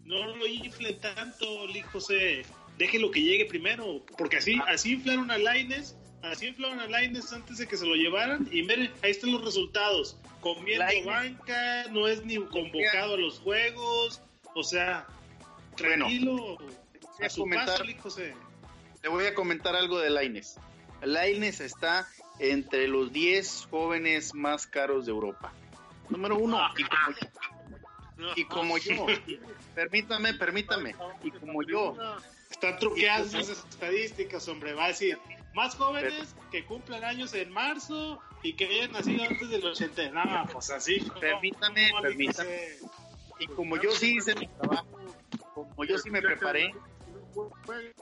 no lo inflen tanto, Lee José. Déjelo que llegue primero, porque así, así inflaron a Laines, así inflaron a Laines antes de que se lo llevaran. Y miren, ahí están los resultados. Comiendo Lainez. banca, no es ni convocado a los juegos. O sea, Bueno, tranquilo. voy a a su comentar- paso, Lee José. Le voy a comentar algo de Laines. Laines está entre los 10 jóvenes más caros de Europa. Número uno, y como yo, y como yo. permítame, permítame, y como yo, Están truqueadas esas estadísticas, hombre. Va a decir, más jóvenes que cumplan años en marzo y que hayan nacido antes del 80. No, pues así. Permítame, No, permítame. y como yo sí hice mi trabajo, como yo sí me preparé,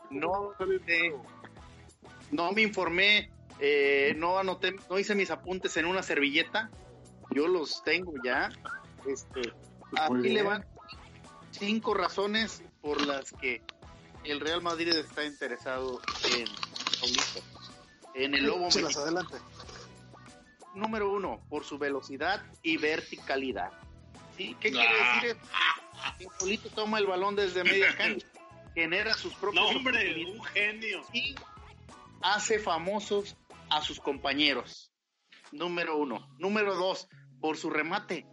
no, eh, no me informé, eh, no anoté, no hice mis apuntes en una servilleta, yo los tengo ya. Este, Muy aquí le van cinco razones por las que el Real Madrid está interesado en Paulito, en el Lobo mexicano. adelante. Número uno, por su velocidad y verticalidad. ¿Sí? ¿Qué quiere Ah. decir esto? Que Paulito toma el balón desde media cancha, genera sus propios No, hombre, un genio. y hace famosos a sus compañeros. Número uno. Número dos, por su remate.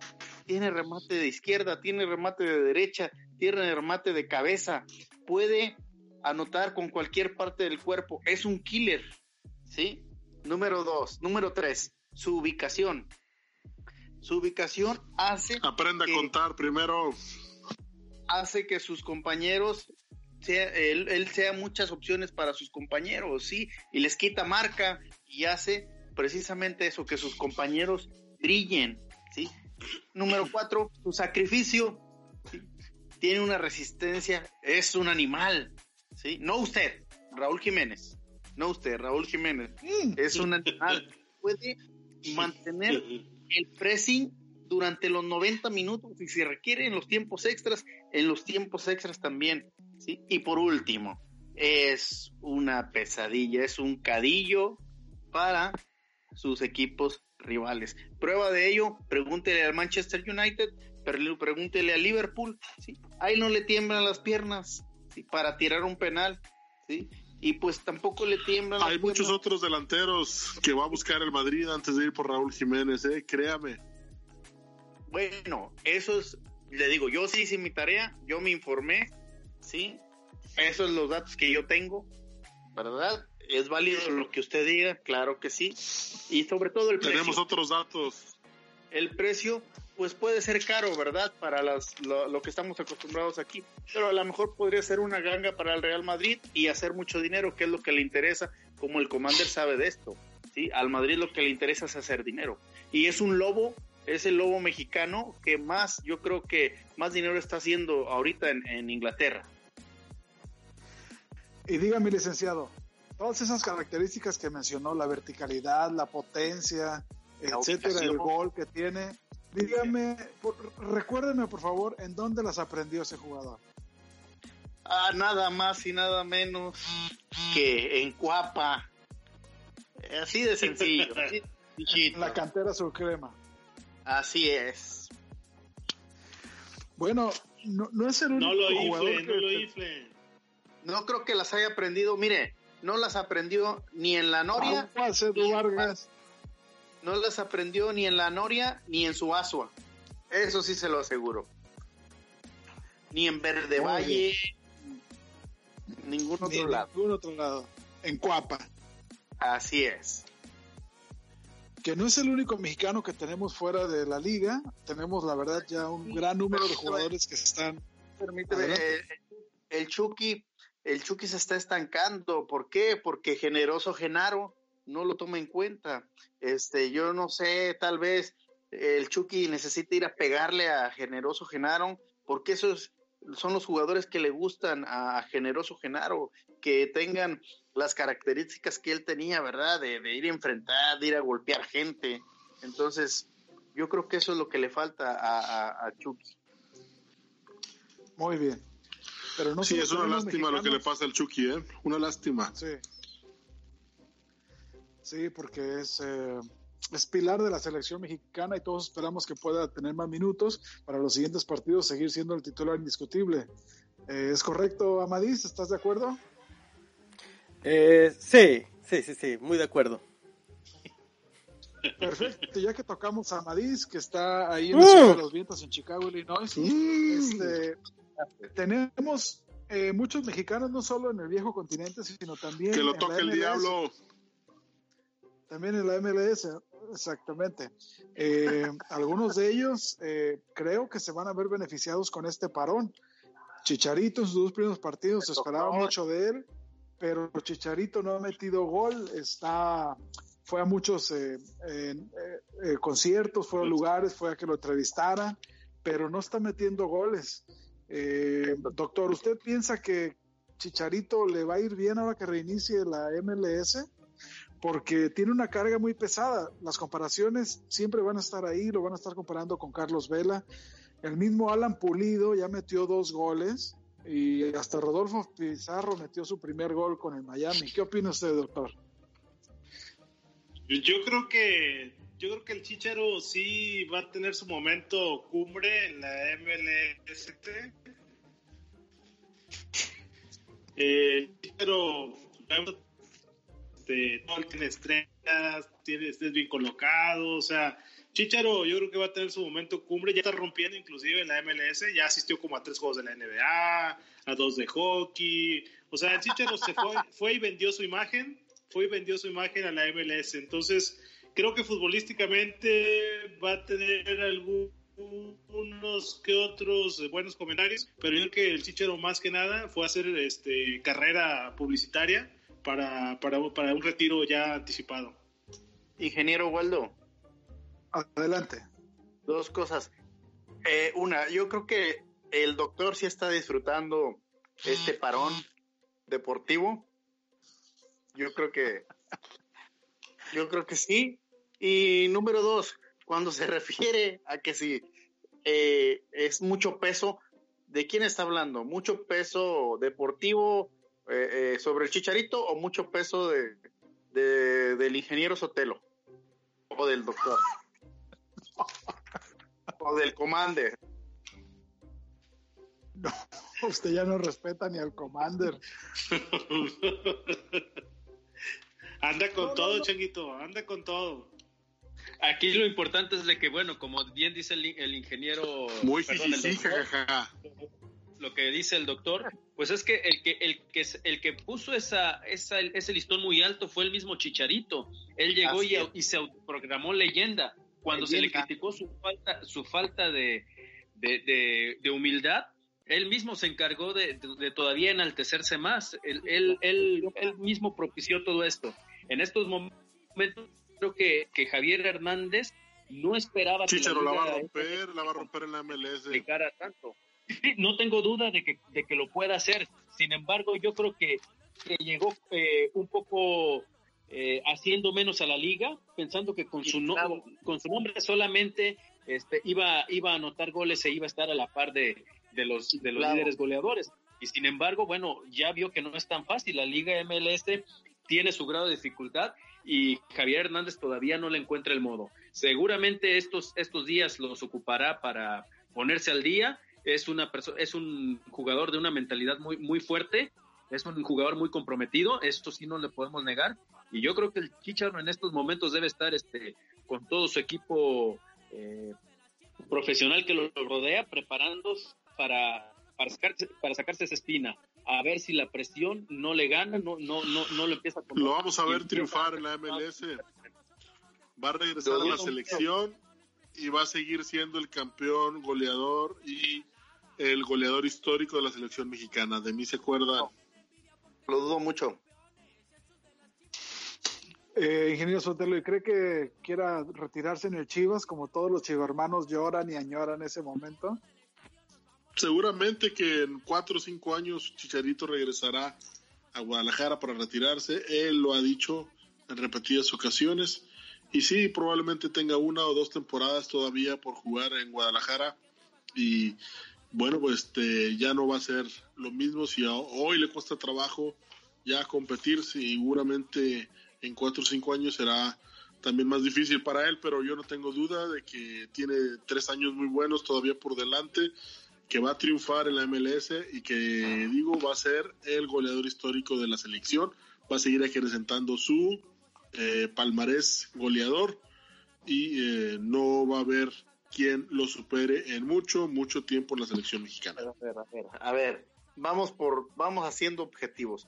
Tiene remate de izquierda, tiene remate de derecha, tiene remate de cabeza. Puede anotar con cualquier parte del cuerpo. Es un killer. ¿Sí? Número dos. Número tres, su ubicación. Su ubicación hace Aprenda a contar primero. hace que sus compañeros sea, él, él sea muchas opciones para sus compañeros, sí, y les quita marca y hace precisamente eso, que sus compañeros brillen, sí. Número cuatro, su sacrificio, ¿sí? tiene una resistencia, es un animal, sí. No usted, Raúl Jiménez, no usted, Raúl Jiménez, es un animal, puede mantener el pressing durante los 90 minutos y si requiere en los tiempos extras, en los tiempos extras también. ¿Sí? Y por último, es una pesadilla, es un cadillo para sus equipos rivales. Prueba de ello, pregúntele al Manchester United, pregúntele al Liverpool, ¿sí? ahí no le tiemblan las piernas ¿sí? para tirar un penal, ¿sí? y pues tampoco le tiemblan las Hay muchos piernas. otros delanteros que va a buscar el Madrid antes de ir por Raúl Jiménez, eh, créame. Bueno, eso es, le digo, yo sí hice mi tarea, yo me informé, ¿sí? Esos son los datos que yo tengo, ¿verdad? ¿Es válido lo que usted diga? Claro que sí. Y sobre todo el Tenemos precio. otros datos. El precio, pues puede ser caro, ¿verdad? Para las, lo, lo que estamos acostumbrados aquí. Pero a lo mejor podría ser una ganga para el Real Madrid y hacer mucho dinero, que es lo que le interesa, como el Commander sabe de esto, ¿sí? Al Madrid lo que le interesa es hacer dinero. Y es un lobo, es el lobo mexicano que más, yo creo que más dinero está haciendo ahorita en, en Inglaterra. Y dígame, licenciado, todas esas características que mencionó, la verticalidad, la potencia, La etcétera, el gol que tiene, dígame, por- recuérdenme por favor, ¿en dónde las aprendió ese jugador? Ah, nada más y nada menos que en Cuapa. Así de sencillo. [LAUGHS] así la cantera azul crema. Así es. Bueno, no, no es el único No lo jugador que no lo infle. No creo que las haya aprendido. Mire, no las aprendió ni en la Noria, no las aprendió ni en la Noria ni en su Asua. Eso sí se lo aseguro. Ni en Verde Valle, ningún Ni otro lado. ningún otro lado. En Cuapa. Así es. Que no es el único mexicano que tenemos fuera de la liga. Tenemos, la verdad, ya un gran número de jugadores que están. Permíteme, el Chucky, el Chucky se está estancando. ¿Por qué? Porque generoso Genaro no lo toma en cuenta. Este, yo no sé, tal vez el Chucky necesita ir a pegarle a generoso Genaro porque esos son los jugadores que le gustan a Generoso Genaro, que tengan las características que él tenía, ¿verdad? De, ir a enfrentar, de ir a golpear gente. Entonces, yo creo que eso es lo que le falta a, a, Chucky. Muy bien. Pero no sí, es una lástima lo que le pasa al Chucky, ¿eh? Una lástima. Sí. Sí, porque es, eh, es pilar de la selección mexicana y todos esperamos que pueda tener más minutos para los siguientes partidos, seguir siendo el titular indiscutible. Eh, ¿Es correcto, Amadís? ¿Estás de acuerdo? Eh, sí, sí, sí, sí, muy de acuerdo. Perfecto, ya que tocamos a Amadís, que está ahí en la de los Vientos en Chicago, Illinois, este, tenemos eh, muchos mexicanos, no solo en el viejo continente, sino también. Que lo toque el diablo. También en la MLS, exactamente. Eh, [LAUGHS] algunos de ellos eh, creo que se van a ver beneficiados con este parón. Chicharito en sus dos primeros partidos se esperaba mucho de él, pero Chicharito no ha metido gol, está fue a muchos eh, conciertos, fue a lugares, fue a que lo entrevistara, pero no está metiendo goles. Doctor, ¿usted piensa que Chicharito le va a ir bien ahora que reinicie la MLS? porque tiene una carga muy pesada. Las comparaciones siempre van a estar ahí, lo van a estar comparando con Carlos Vela. El mismo Alan Pulido ya metió dos goles y hasta Rodolfo Pizarro metió su primer gol con el Miami. ¿Qué opina usted, doctor? Yo creo que yo creo que el Chicharo sí va a tener su momento cumbre en la MLST. [LAUGHS] Eh, Chicharo este, no tiene estrellas, tiene, estés bien colocado, o sea, Chicharo yo creo que va a tener su momento cumbre, ya está rompiendo inclusive en la MLS, ya asistió como a tres juegos de la NBA, a dos de hockey, o sea, Chicharo se fue, [LAUGHS] fue y vendió su imagen, fue y vendió su imagen a la MLS, entonces creo que futbolísticamente va a tener algunos que otros buenos comentarios, pero yo creo que el Chicharo más que nada fue hacer este, carrera publicitaria para, para, para un retiro ya anticipado. Ingeniero Waldo. Adelante. Dos cosas. Eh, una, yo creo que el doctor sí está disfrutando este parón deportivo. Yo creo que, yo creo que sí. Y número dos, cuando se [LAUGHS] refiere a que si eh, es mucho peso, ¿de quién está hablando? ¿Mucho peso deportivo eh, eh, sobre el Chicharito o mucho peso de, del ingeniero Sotelo o del doctor [LAUGHS] o del commander. No, usted ya no respeta ni al commander. [LAUGHS] anda con todo, Changuito, anda con todo. Aquí lo importante es de que, bueno, como bien dice el, ingeniero... Muy perdón, lo que dice el doctor, pues es que el que, el que, el que puso esa, esa, ese listón muy alto fue el mismo Chicharito. Él llegó y, se autoprogramó leyenda. Cuando se le criticó su falta, su falta de, de, humildad, él mismo se encargó de, todavía enaltecerse más. Él, él, él, mismo propició todo esto. En estos momentos creo que, que Javier Hernández no esperaba que la, va a romper, la va a romper en la MLS. tanto [LAUGHS] no tengo duda de que, de que lo pueda hacer. Sin embargo, yo creo que, llegó eh, un poco eh, haciendo menos a la liga, pensando que con su, con su nombre solamente este, iba, iba a anotar goles e iba a estar a la par de, de los, de los líderes goleadores. Y sin embargo, bueno, ya vio que no es tan fácil. La liga MLS tiene su grado de dificultad y Javier Hernández todavía no le encuentra el modo. Seguramente estos, estos días los ocupará para ponerse al día. Es una es un jugador de una mentalidad muy, muy fuerte, es un jugador muy comprometido, esto sí no le podemos negar, y yo creo que el Chicharro en estos momentos debe estar este, con todo su equipo eh, profesional que lo rodea, preparándose para, para, sacarse, para sacarse esa espina, a ver si la presión no le gana, no, no, no, no lo empieza a Lo vamos a ver triunfar en la MLS. Va a regresar a la selección y va a seguir siendo el campeón goleador y el goleador histórico de la selección mexicana. De mí se acuerda. Lo dudo mucho. Eh, ingeniero Sotelo, ¿y cree que quiera retirarse en el Chivas como todos los chivarmanos lloran y añoran ese momento? Seguramente que en cuatro o cinco años Chicharito regresará a Guadalajara para retirarse. Él lo ha dicho en repetidas ocasiones. Y sí, probablemente tenga una o dos temporadas todavía por jugar en Guadalajara. Y bueno, pues este, ya no va a ser lo mismo si hoy le cuesta trabajo ya competir. Seguramente en cuatro o cinco años será también más difícil para él, pero yo no tengo duda de que tiene tres años muy buenos todavía por delante, que va a triunfar en la MLS y que digo va a ser el goleador histórico de la selección, va a seguir acrecentando su eh, palmarés goleador y eh, no va a haber quien lo supere en mucho, mucho tiempo en la selección mexicana. A ver, vamos por, vamos haciendo objetivos.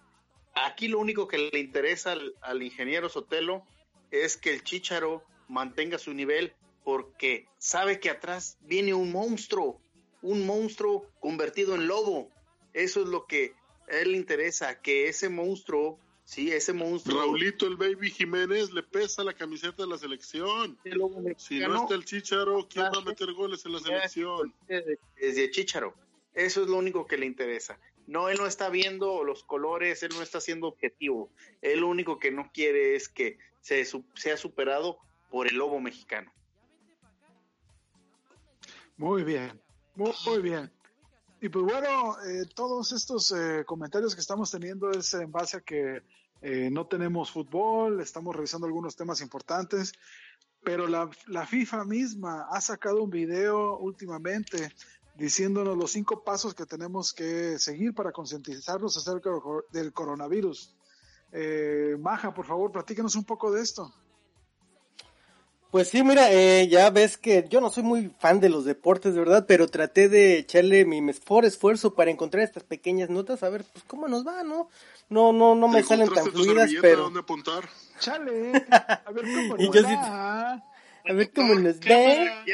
Aquí lo único que le interesa al, al ingeniero Sotelo es que el Chicharo mantenga su nivel porque sabe que atrás viene un monstruo, un monstruo convertido en lobo. Eso es lo que a él le interesa, que ese monstruo, sí, ese monstruo. Raulito el Baby Jiménez le pesa la camiseta de la selección. Si no está el Chicharo, ¿quién va a meter goles en la selección? Desde Chicharo. Eso es lo único que le interesa. No, él no está viendo los colores, él no está siendo objetivo. Él lo único que no quiere es que se, sea superado por el lobo mexicano. Muy bien, muy, bien. Y pues bueno, eh, todos estos eh, comentarios que estamos teniendo es en base a que eh, no tenemos fútbol, estamos revisando algunos temas importantes, pero la, la FIFA misma ha sacado un video últimamente diciéndonos los cinco pasos que tenemos que seguir para concientizarnos acerca del coronavirus. Eh, Maja, por favor, platícanos un poco de esto. Pues sí, mira, eh, ya ves que yo no soy muy fan de los deportes, de verdad, pero traté de echarle mi mejor esfuerzo para encontrar estas pequeñas notas, a ver, pues cómo nos va, ¿no? No, no, no me salen tan fluidas, pero. ¿Dónde apuntar? Chale, a ver cómo [LAUGHS] nos va. a ver cómo nos va.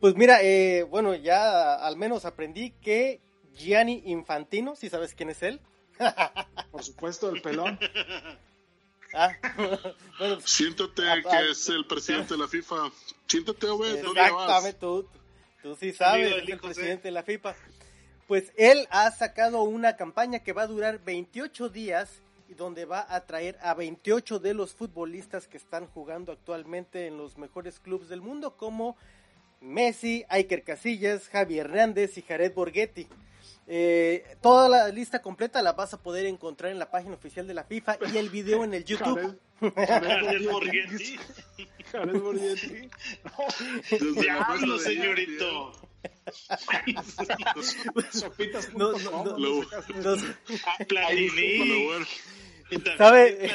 Pues mira, eh, bueno, ya al menos aprendí que Gianni Infantino, si sabes quién es él. [LAUGHS] Por supuesto, el pelón. [LAUGHS] Ah, [LAUGHS] bueno, Siéntate que es el presidente de la FIFA. Siéntate, Obed. Exactamente, tú, tú sí sabes, es el presidente de la FIFA. Pues él ha sacado una campaña que va a durar 28 días y donde va a traer a 28 de los futbolistas que están jugando actualmente en los mejores clubes del mundo, como Messi, Iker Casillas, Javi Hernández y Jared Borghetti. Eh, toda la lista completa la vas a poder encontrar en la página oficial de la FIFA y el video en el [LAUGHS] YouTube. Jared [LAUGHS] Borghetti. Jared Borghetti. Diablo, señorito. [LAUGHS] Sopitas. No, no, no, no, Platini. ¿Sabe?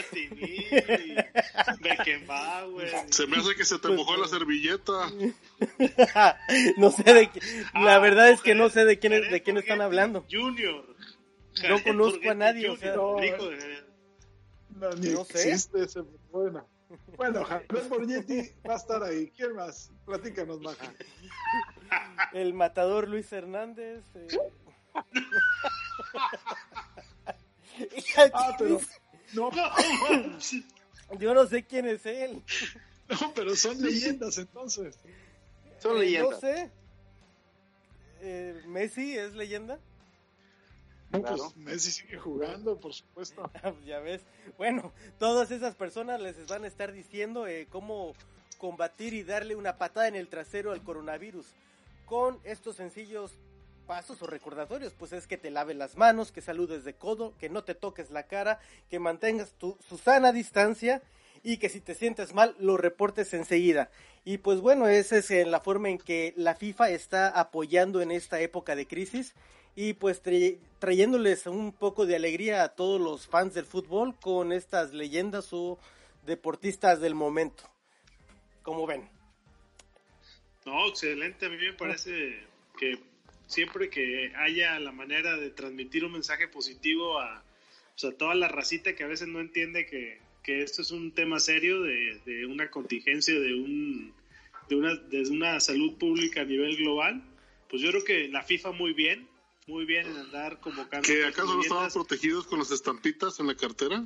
Se me hace que se te mojó la servilleta. [LAUGHS] no sé de qué, la verdad es que no sé de quién, de quién están hablando. Junior. No conozco a nadie, o sea. No, no sé. Existe bueno. Bueno, Javier Borgetti va a estar ahí. ¿Quién más? Platícanos, Maja. [LAUGHS] El matador Luis Hernández. Eh. [LAUGHS] ah, pero no. Yo no sé quién es él. No, pero son leyendas entonces. Son leyendas. No sé. Eh, ¿Messi es leyenda? No, pues Messi sigue jugando, por supuesto. [LAUGHS] Ah, ya ves. Bueno, todas esas personas les van a estar diciendo eh, cómo combatir y darle una patada en el trasero al coronavirus con estos sencillos pasos o recordatorios, pues es que te laves las manos, que saludes de codo, que no te toques la cara, que mantengas tu su sana distancia y que si te sientes mal lo reportes enseguida. Y pues bueno, esa es la forma en que la FIFA está apoyando en esta época de crisis y pues trayéndoles un poco de alegría a todos los fans del fútbol con estas leyendas o deportistas del momento. Como ven. No, excelente, a mí me parece que siempre que haya la manera de transmitir un mensaje positivo a, toda la racita que a veces no entiende que, esto es un tema serio de, una contingencia, de, un, de, una, de una salud pública a nivel global, pues yo creo que la FIFA muy bien, muy bien en andar convocando. ¿Que acaso no estaban protegidos con las estampitas en la cartera?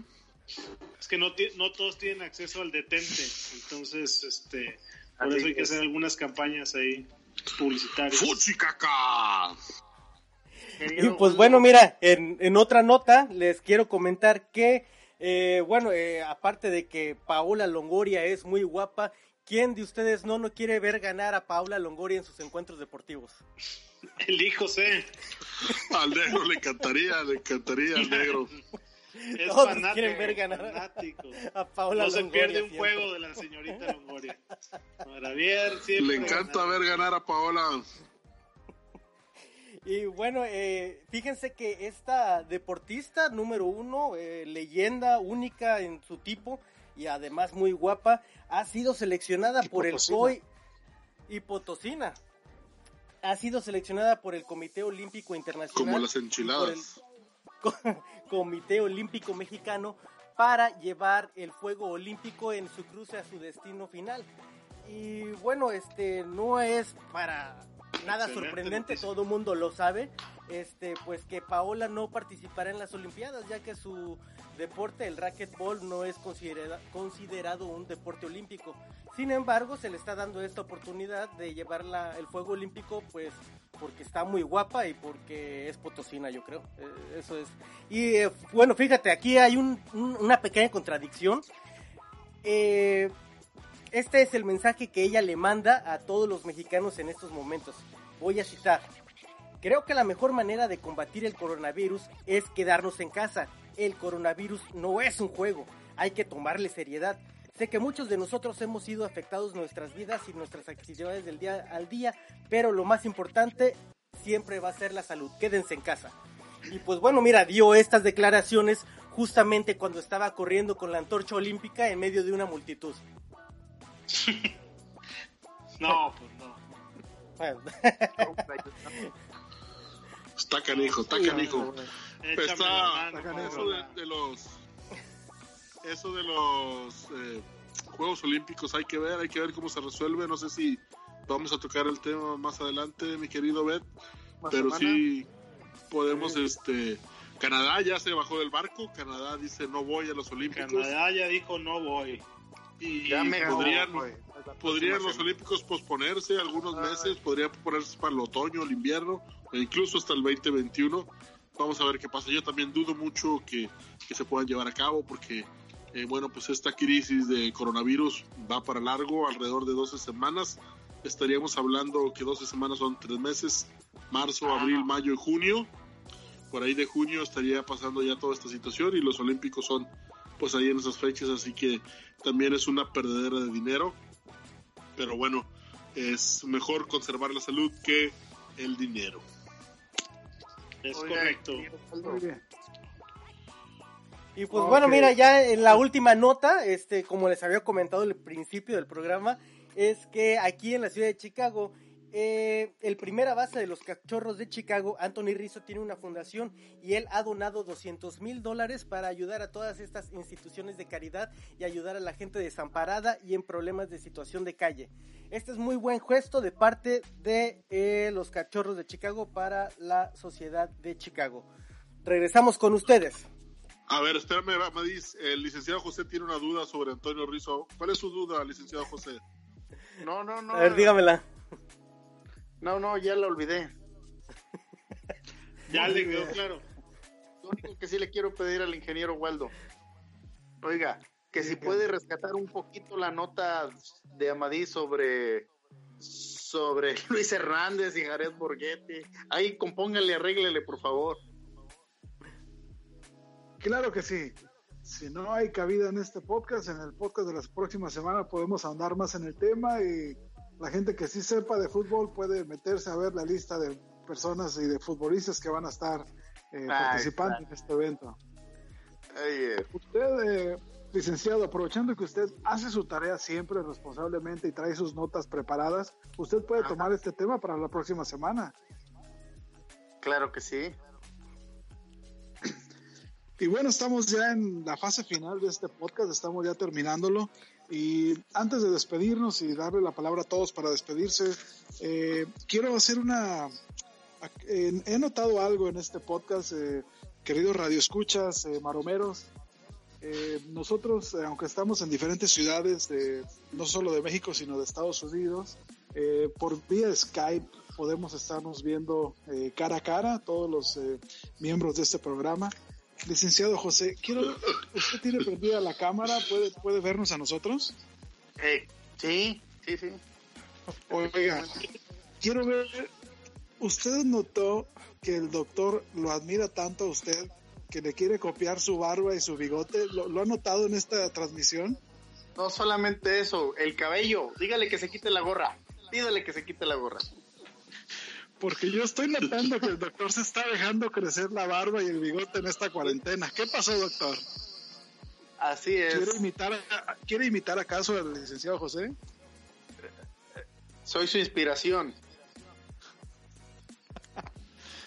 Es que no, no todos tienen acceso al detente, entonces este, por eso hay que hacer algunas campañas ahí. Publicitarios. ¡Fuchicaca! Y pues bueno, mira, en, en otra nota les quiero comentar que, eh, bueno, eh, aparte de que Paola Longoria es muy guapa, ¿quién de ustedes no no quiere ver ganar a Paola Longoria en sus encuentros deportivos? El hijo C. Al negro le encantaría, le encantaría al negro. [LAUGHS] Es Todos fanático, quieren ver ganar fanático. a Paola No se Longoria. pierde un siempre. juego de la señorita Longoria. Para ver, siempre Le encanta ganar. ver ganar a Paola. Y bueno, eh, fíjense que esta deportista número uno, eh, leyenda única en su tipo y además muy guapa, ha sido seleccionada Y por potosina. el COI y Potosina. Ha sido seleccionada por el Comité Olímpico Internacional. Como las enchiladas. Co- [LAUGHS] Comité Olímpico Mexicano para llevar el fuego olímpico en su cruce a su destino final. Y bueno, este no es para nada Excelente sorprendente, noticia. todo el mundo lo sabe, este pues que Paola no participará en las Olimpiadas ya que su deporte, el racquetball, no es considera- considerado un deporte olímpico. Sin embargo, se le está dando esta oportunidad de llevar la- el fuego olímpico pues porque está muy guapa y porque es potosina, yo creo. Eh, eso es. Y eh, bueno, fíjate, aquí hay un- una pequeña contradicción. Eh, este es el mensaje que ella le manda a todos los mexicanos en estos momentos. Voy a citar. Creo que la mejor manera de combatir el coronavirus es quedarnos en casa. El coronavirus no es un juego, hay que tomarle seriedad. Sé que muchos de nosotros hemos sido afectados nuestras vidas y nuestras actividades del día al día, pero lo más importante siempre va a ser la salud. Quédense en casa. Y pues bueno, mira, dio estas declaraciones justamente cuando estaba corriendo con la antorcha olímpica en medio de una multitud. [LAUGHS] No, pues no. Bueno, [LAUGHS] Está canijo, está canijo. Está eso de, los eso de los eh, Juegos Olímpicos hay que ver, hay que ver cómo se resuelve. No sé si vamos a tocar el tema más adelante, mi querido Bet, pero semana. sí podemos, este, Canadá ya se bajó del barco, Canadá dice no voy a los Olímpicos Canadá ya dijo no voy. Y Ya me podrían, ganó, podrían los. Olímpicos posponerse algunos Ay. meses, podrían ponerse para el otoño, el invierno, e incluso hasta el 2021. Vamos a ver qué pasa. Yo también dudo mucho que, que se puedan llevar a cabo porque, eh, bueno, pues esta crisis de coronavirus va para largo, alrededor de 12 semanas. Estaríamos hablando que 12 semanas son tres meses, marzo, abril, mayo y junio. Por ahí de junio estaría pasando ya toda esta situación y los Olímpicos son pues ahí en esas fechas, así que también es una perdedera de dinero. Pero bueno, es mejor conservar la salud que el dinero. Es Oiga, correcto. Y pues bueno, mira, ya en la última nota, este, como les había comentado al principio del programa, es que aquí en la ciudad de Chicago, eh, el primera base de los cachorros de Chicago, Anthony Rizzo, tiene una fundación y él ha donado 200 mil dólares para ayudar a todas estas instituciones de caridad y ayudar a la gente desamparada y en problemas de situación de calle. Este es muy buen gesto de parte de eh, los cachorros de Chicago para la sociedad de Chicago. Regresamos con ustedes. A ver, espérame, Madis, el licenciado José tiene una duda sobre Antonio Rizzo. ¿Cuál es su duda, licenciado José? No, no, no. A ver, dígamela. No, no, ya la olvidé. Ya le quedó claro. Lo único que sí le quiero pedir al ingeniero Waldo. Oiga, que si puede rescatar un poquito la nota de Amadí sobre sobre [LAUGHS] Luis Hernández y Jared Borghetti. Ahí compóngale, arréglele, por favor. Claro que sí. Si no hay cabida en este podcast, en el podcast de las próximas semanas podemos ahondar más en el tema y la gente que sí sepa de fútbol puede meterse a ver la lista de personas y de futbolistas que van a estar eh, Ay, participando en este evento. Usted, eh, licenciado, aprovechando que usted hace su tarea siempre responsablemente y trae sus notas preparadas, usted puede Ajá. tomar este tema para la próxima semana. claro que sí. Y bueno, estamos ya en la fase final de este podcast, estamos ya terminándolo. Y antes de despedirnos y darle la palabra a todos para despedirse, eh, quiero hacer una... he notado algo en este podcast, eh, queridos radioescuchas, eh, maromeros. Eh, nosotros, eh, aunque estamos en diferentes ciudades, de, no solo de México, sino de Estados Unidos, por vía Skype podemos estarnos viendo cara a cara, todos los miembros de este programa. Licenciado José, quiero ¿usted tiene prendida la cámara? ¿Puede, puede vernos a nosotros? sí, sí, sí. Oiga, quiero ver, ¿usted notó que el doctor lo admira tanto a usted que le quiere copiar su barba y su bigote? ¿Lo, lo ha notado en esta transmisión? No solamente eso, el cabello. Dígale que se quite la gorra. Dígale que se quite la gorra. Porque yo estoy notando que el doctor se está dejando crecer la barba y el bigote en esta cuarentena. ¿Qué pasó, doctor? Así es. ¿Quiere imitar, a- ¿quiere imitar acaso al licenciado José? Soy su inspiración.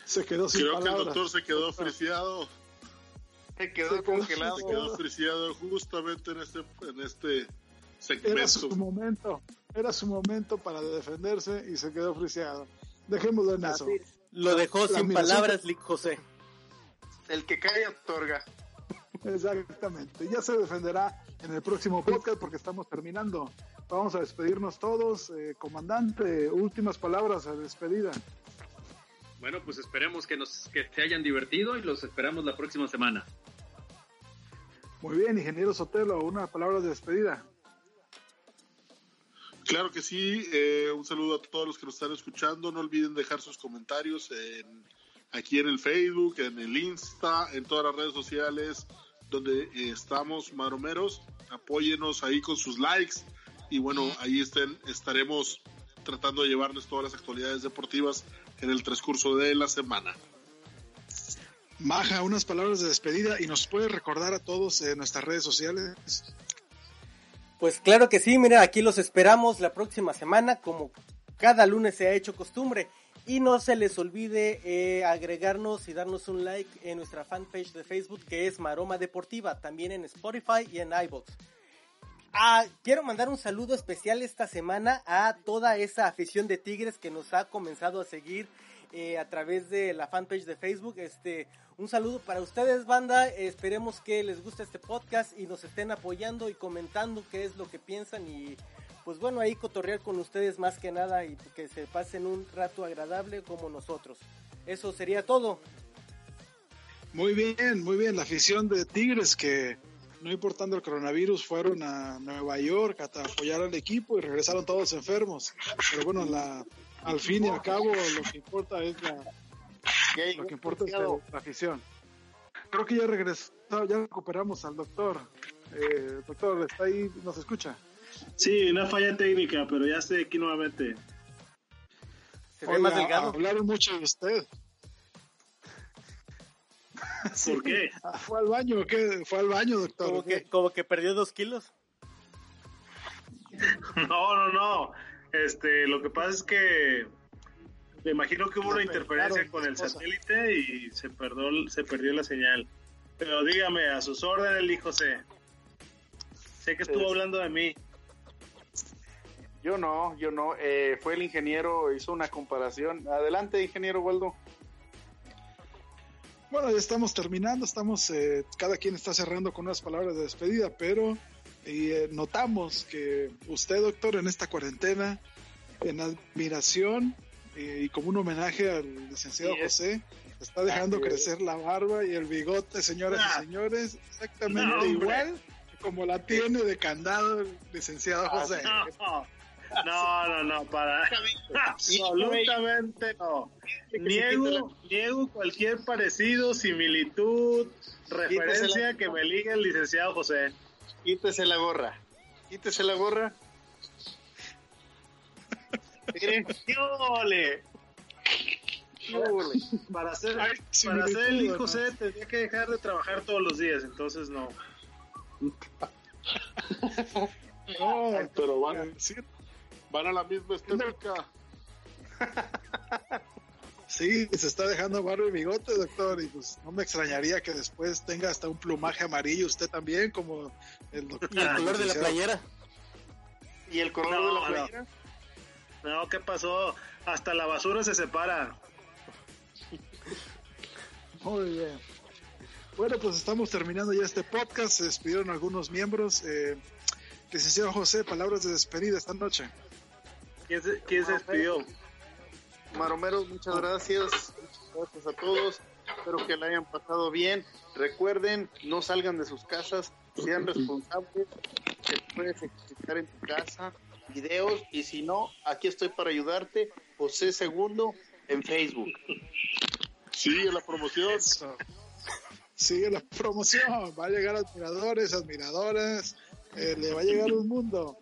Se quedó sin Creo que el doctor se quedó friciado. Se quedó Se congelado. Se quedó friciado justamente en este, en este Era su segmento. momento. Era su momento para defenderse y se quedó friseado. Dejémoslo en eso. Lo dejó La sin palabras, Lic José. el que cae otorga. Exactamente. Ya se defenderá en el próximo podcast porque estamos terminando. Vamos a despedirnos todos. Eh, comandante, últimas palabras de despedida. Bueno, pues esperemos que, nos, que se hayan divertido y los esperamos la próxima semana. Muy bien, ingeniero Sotelo, una palabra de despedida. Claro que sí, eh, un saludo a todos los que nos están escuchando. No olviden dejar sus comentarios en- aquí en el Facebook, en el Insta, en todas las redes sociales donde eh, estamos, Maromeros. Apóyenos ahí con sus likes y bueno, ahí estén, estaremos tratando de llevarles todas las actualidades deportivas en el transcurso de la semana. Maja, unas palabras de despedida y nos puede recordar a todos en nuestras redes sociales. Pues claro que sí, mira, aquí los esperamos la próxima semana, como cada lunes se ha hecho costumbre. Y no se les olvide eh, agregarnos y darnos un like en nuestra fanpage de Facebook que es Maroma Deportiva, también en Spotify y en iBox. Ah, quiero mandar un saludo especial esta semana a toda esa afición de Tigres que nos ha comenzado a seguir eh, a través de la fanpage de Facebook. Este, un saludo para ustedes, banda. Esperemos que les guste este podcast y nos estén apoyando y comentando qué es lo que piensan y pues bueno, ahí cotorrear con ustedes más que nada y que se pasen un rato agradable como nosotros. Eso sería todo. Muy bien, muy bien. La afición de Tigres que, no importando el coronavirus, fueron a Nueva York a apoyar al equipo y regresaron todos enfermos. Pero bueno, la, al fin y al cabo lo que importa es la, lo que importa es el- la afición. Creo que ya regresó, ya recuperamos al doctor. Eh, doctor, ¿está ahí? ¿Nos escucha? Sí, una falla técnica, pero ya estoy aquí nuevamente. Se ve Oiga, más delgado. Hablaron mucho de usted. [LAUGHS] ¿Por qué? Ah, ¿Fue al baño o qué? ¿Fue al baño, doctor? Como que, como que perdió dos kilos. [LAUGHS] No, no, no. Este, lo que pasa es que me imagino que hubo una interferencia con el satélite y se perdió, se perdió la señal. Pero dígame, a sus órdenes, José. Sé que estuvo Es- hablando de mí. Yo no, yo no. Eh, fue el ingeniero, hizo una comparación. Adelante, ingeniero Waldo. Bueno, ya estamos terminando, estamos, eh, cada quien está cerrando con unas palabras de despedida, pero eh, notamos que usted, doctor, en esta cuarentena, en admiración eh, y como un homenaje al licenciado Sí, es- José, está dejando Así es. crecer la barba y el bigote, señoras Ah. y señores, exactamente No, igual como la tiene de candado el licenciado José. No, no, no, no, para. [LAUGHS] Absolutamente no. Niego, niego cualquier parecido, similitud, referencia que me ligue el licenciado José. Quítese la gorra. Quítese la gorra. ¡Yole! Para ser, Ay, para ser el hijo José tendría que dejar de trabajar todos los días, entonces no. No, [LAUGHS] Pero van, sí, van a la misma estética. Sí, se está dejando barba y bigote, doctor, y pues no me extrañaría que después tenga hasta un plumaje amarillo usted también, como el doctor. Y el color de la playera. ¿Y el color No, de la playera? No, ¿qué pasó? Hasta la basura se separa. Muy bien. Bueno, pues estamos terminando ya este podcast, se despidieron algunos miembros. Eh, licenciado José, palabras de despedida esta noche. ¿Quién se, quién se despidió? Maromeros, muchas gracias. Muchas gracias a todos. Espero que la hayan pasado bien. Recuerden, no salgan de sus casas, sean responsables. Te puedes ejercitar en tu casa, videos, y si no, aquí estoy para ayudarte. José Segundo en Facebook. Sigue la promoción. Eso. Sigue la promoción. Va a llegar admiradores, admiradoras. eh, le va a llegar un mundo.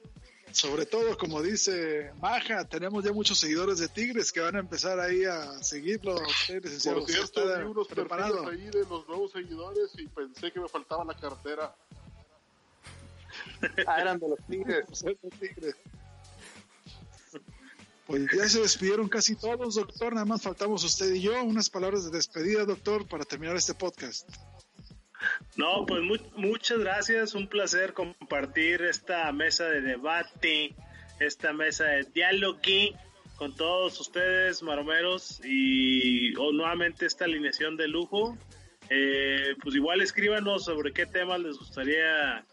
Sobre todo, como dice Maja, tenemos ya muchos seguidores de Tigres que van a empezar ahí a seguirlo. Por cierto, vi unos preparado. perfiles ahí de los nuevos seguidores y pensé que me faltaba la cartera. [LAUGHS] Ah, eran de los Tigres. [LAUGHS] De Tigres. Pues ya se despidieron casi todos, doctor. Nada más faltamos usted y yo. Unas palabras de despedida, doctor, para terminar este podcast. No, pues mu- muchas gracias, un placer compartir esta mesa de debate, esta mesa de diálogo con todos ustedes, maromeros, y oh, nuevamente esta alineación de lujo. Eh, pues igual escríbanos sobre qué temas les gustaría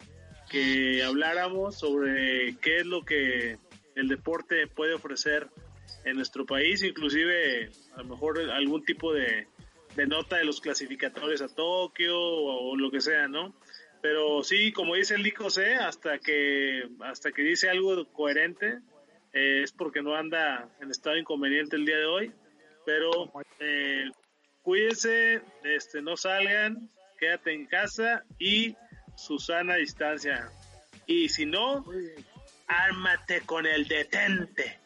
que habláramos, sobre qué es lo que el deporte puede ofrecer en nuestro país, inclusive a lo mejor algún tipo de, de nota de los clasificatorios a Tokio o, o lo que sea, ¿no? Pero sí, como dice el Lico C, hasta que, hasta que dice algo coherente, eh, es porque no anda en estado inconveniente el día de hoy. Pero eh, cuídense, este, no salgan, quédate en casa y su sana distancia. Y si no, ármate con el detente.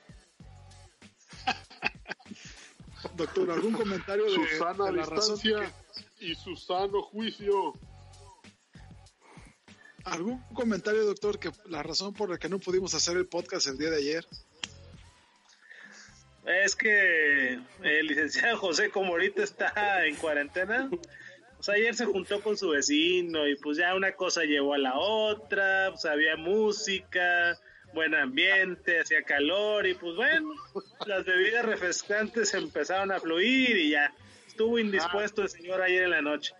Doctor, ¿algún comentario de, Susana de la razón distancia y su sano juicio. ¿Algún comentario, doctor, que la razón por la que no pudimos hacer el podcast el día de ayer? Es que el licenciado José, como ahorita está en cuarentena, pues ayer se juntó con su vecino y pues ya una cosa llevó a la otra, pues había música, buen ambiente, hacía calor y pues bueno, las bebidas refrescantes empezaron a fluir y ya estuvo indispuesto el señor ayer en la noche.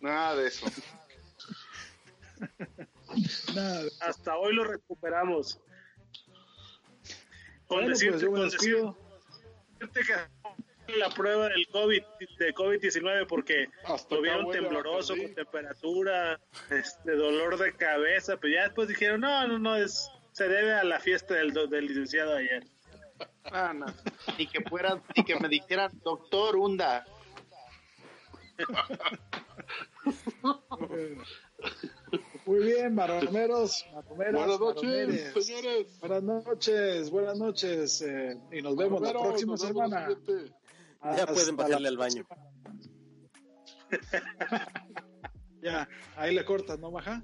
Nada de eso. Nada. Hasta hoy lo recuperamos. Con Bueno, decirte, pues con decirte que la prueba del COVID, de COVID-19 porque Hasta lo vieron tembloroso, con temperatura, este dolor de cabeza, pero ya después dijeron, no, no, no, es, se debe a la fiesta del, del licenciado ayer. Ah, no. Ni que fueran, ni que me dijeran, doctor Hunda. [LAUGHS] Muy bien, maromeros, maromeras, Buenas noches, maromeres. señores. Buenas noches, buenas noches. eh, y nos vemos la Maromeros, próxima vemos semana. siguiente. Ya Hasta pueden bajarle al baño. [LAUGHS] ya, ahí le cortas, ¿no, Maja?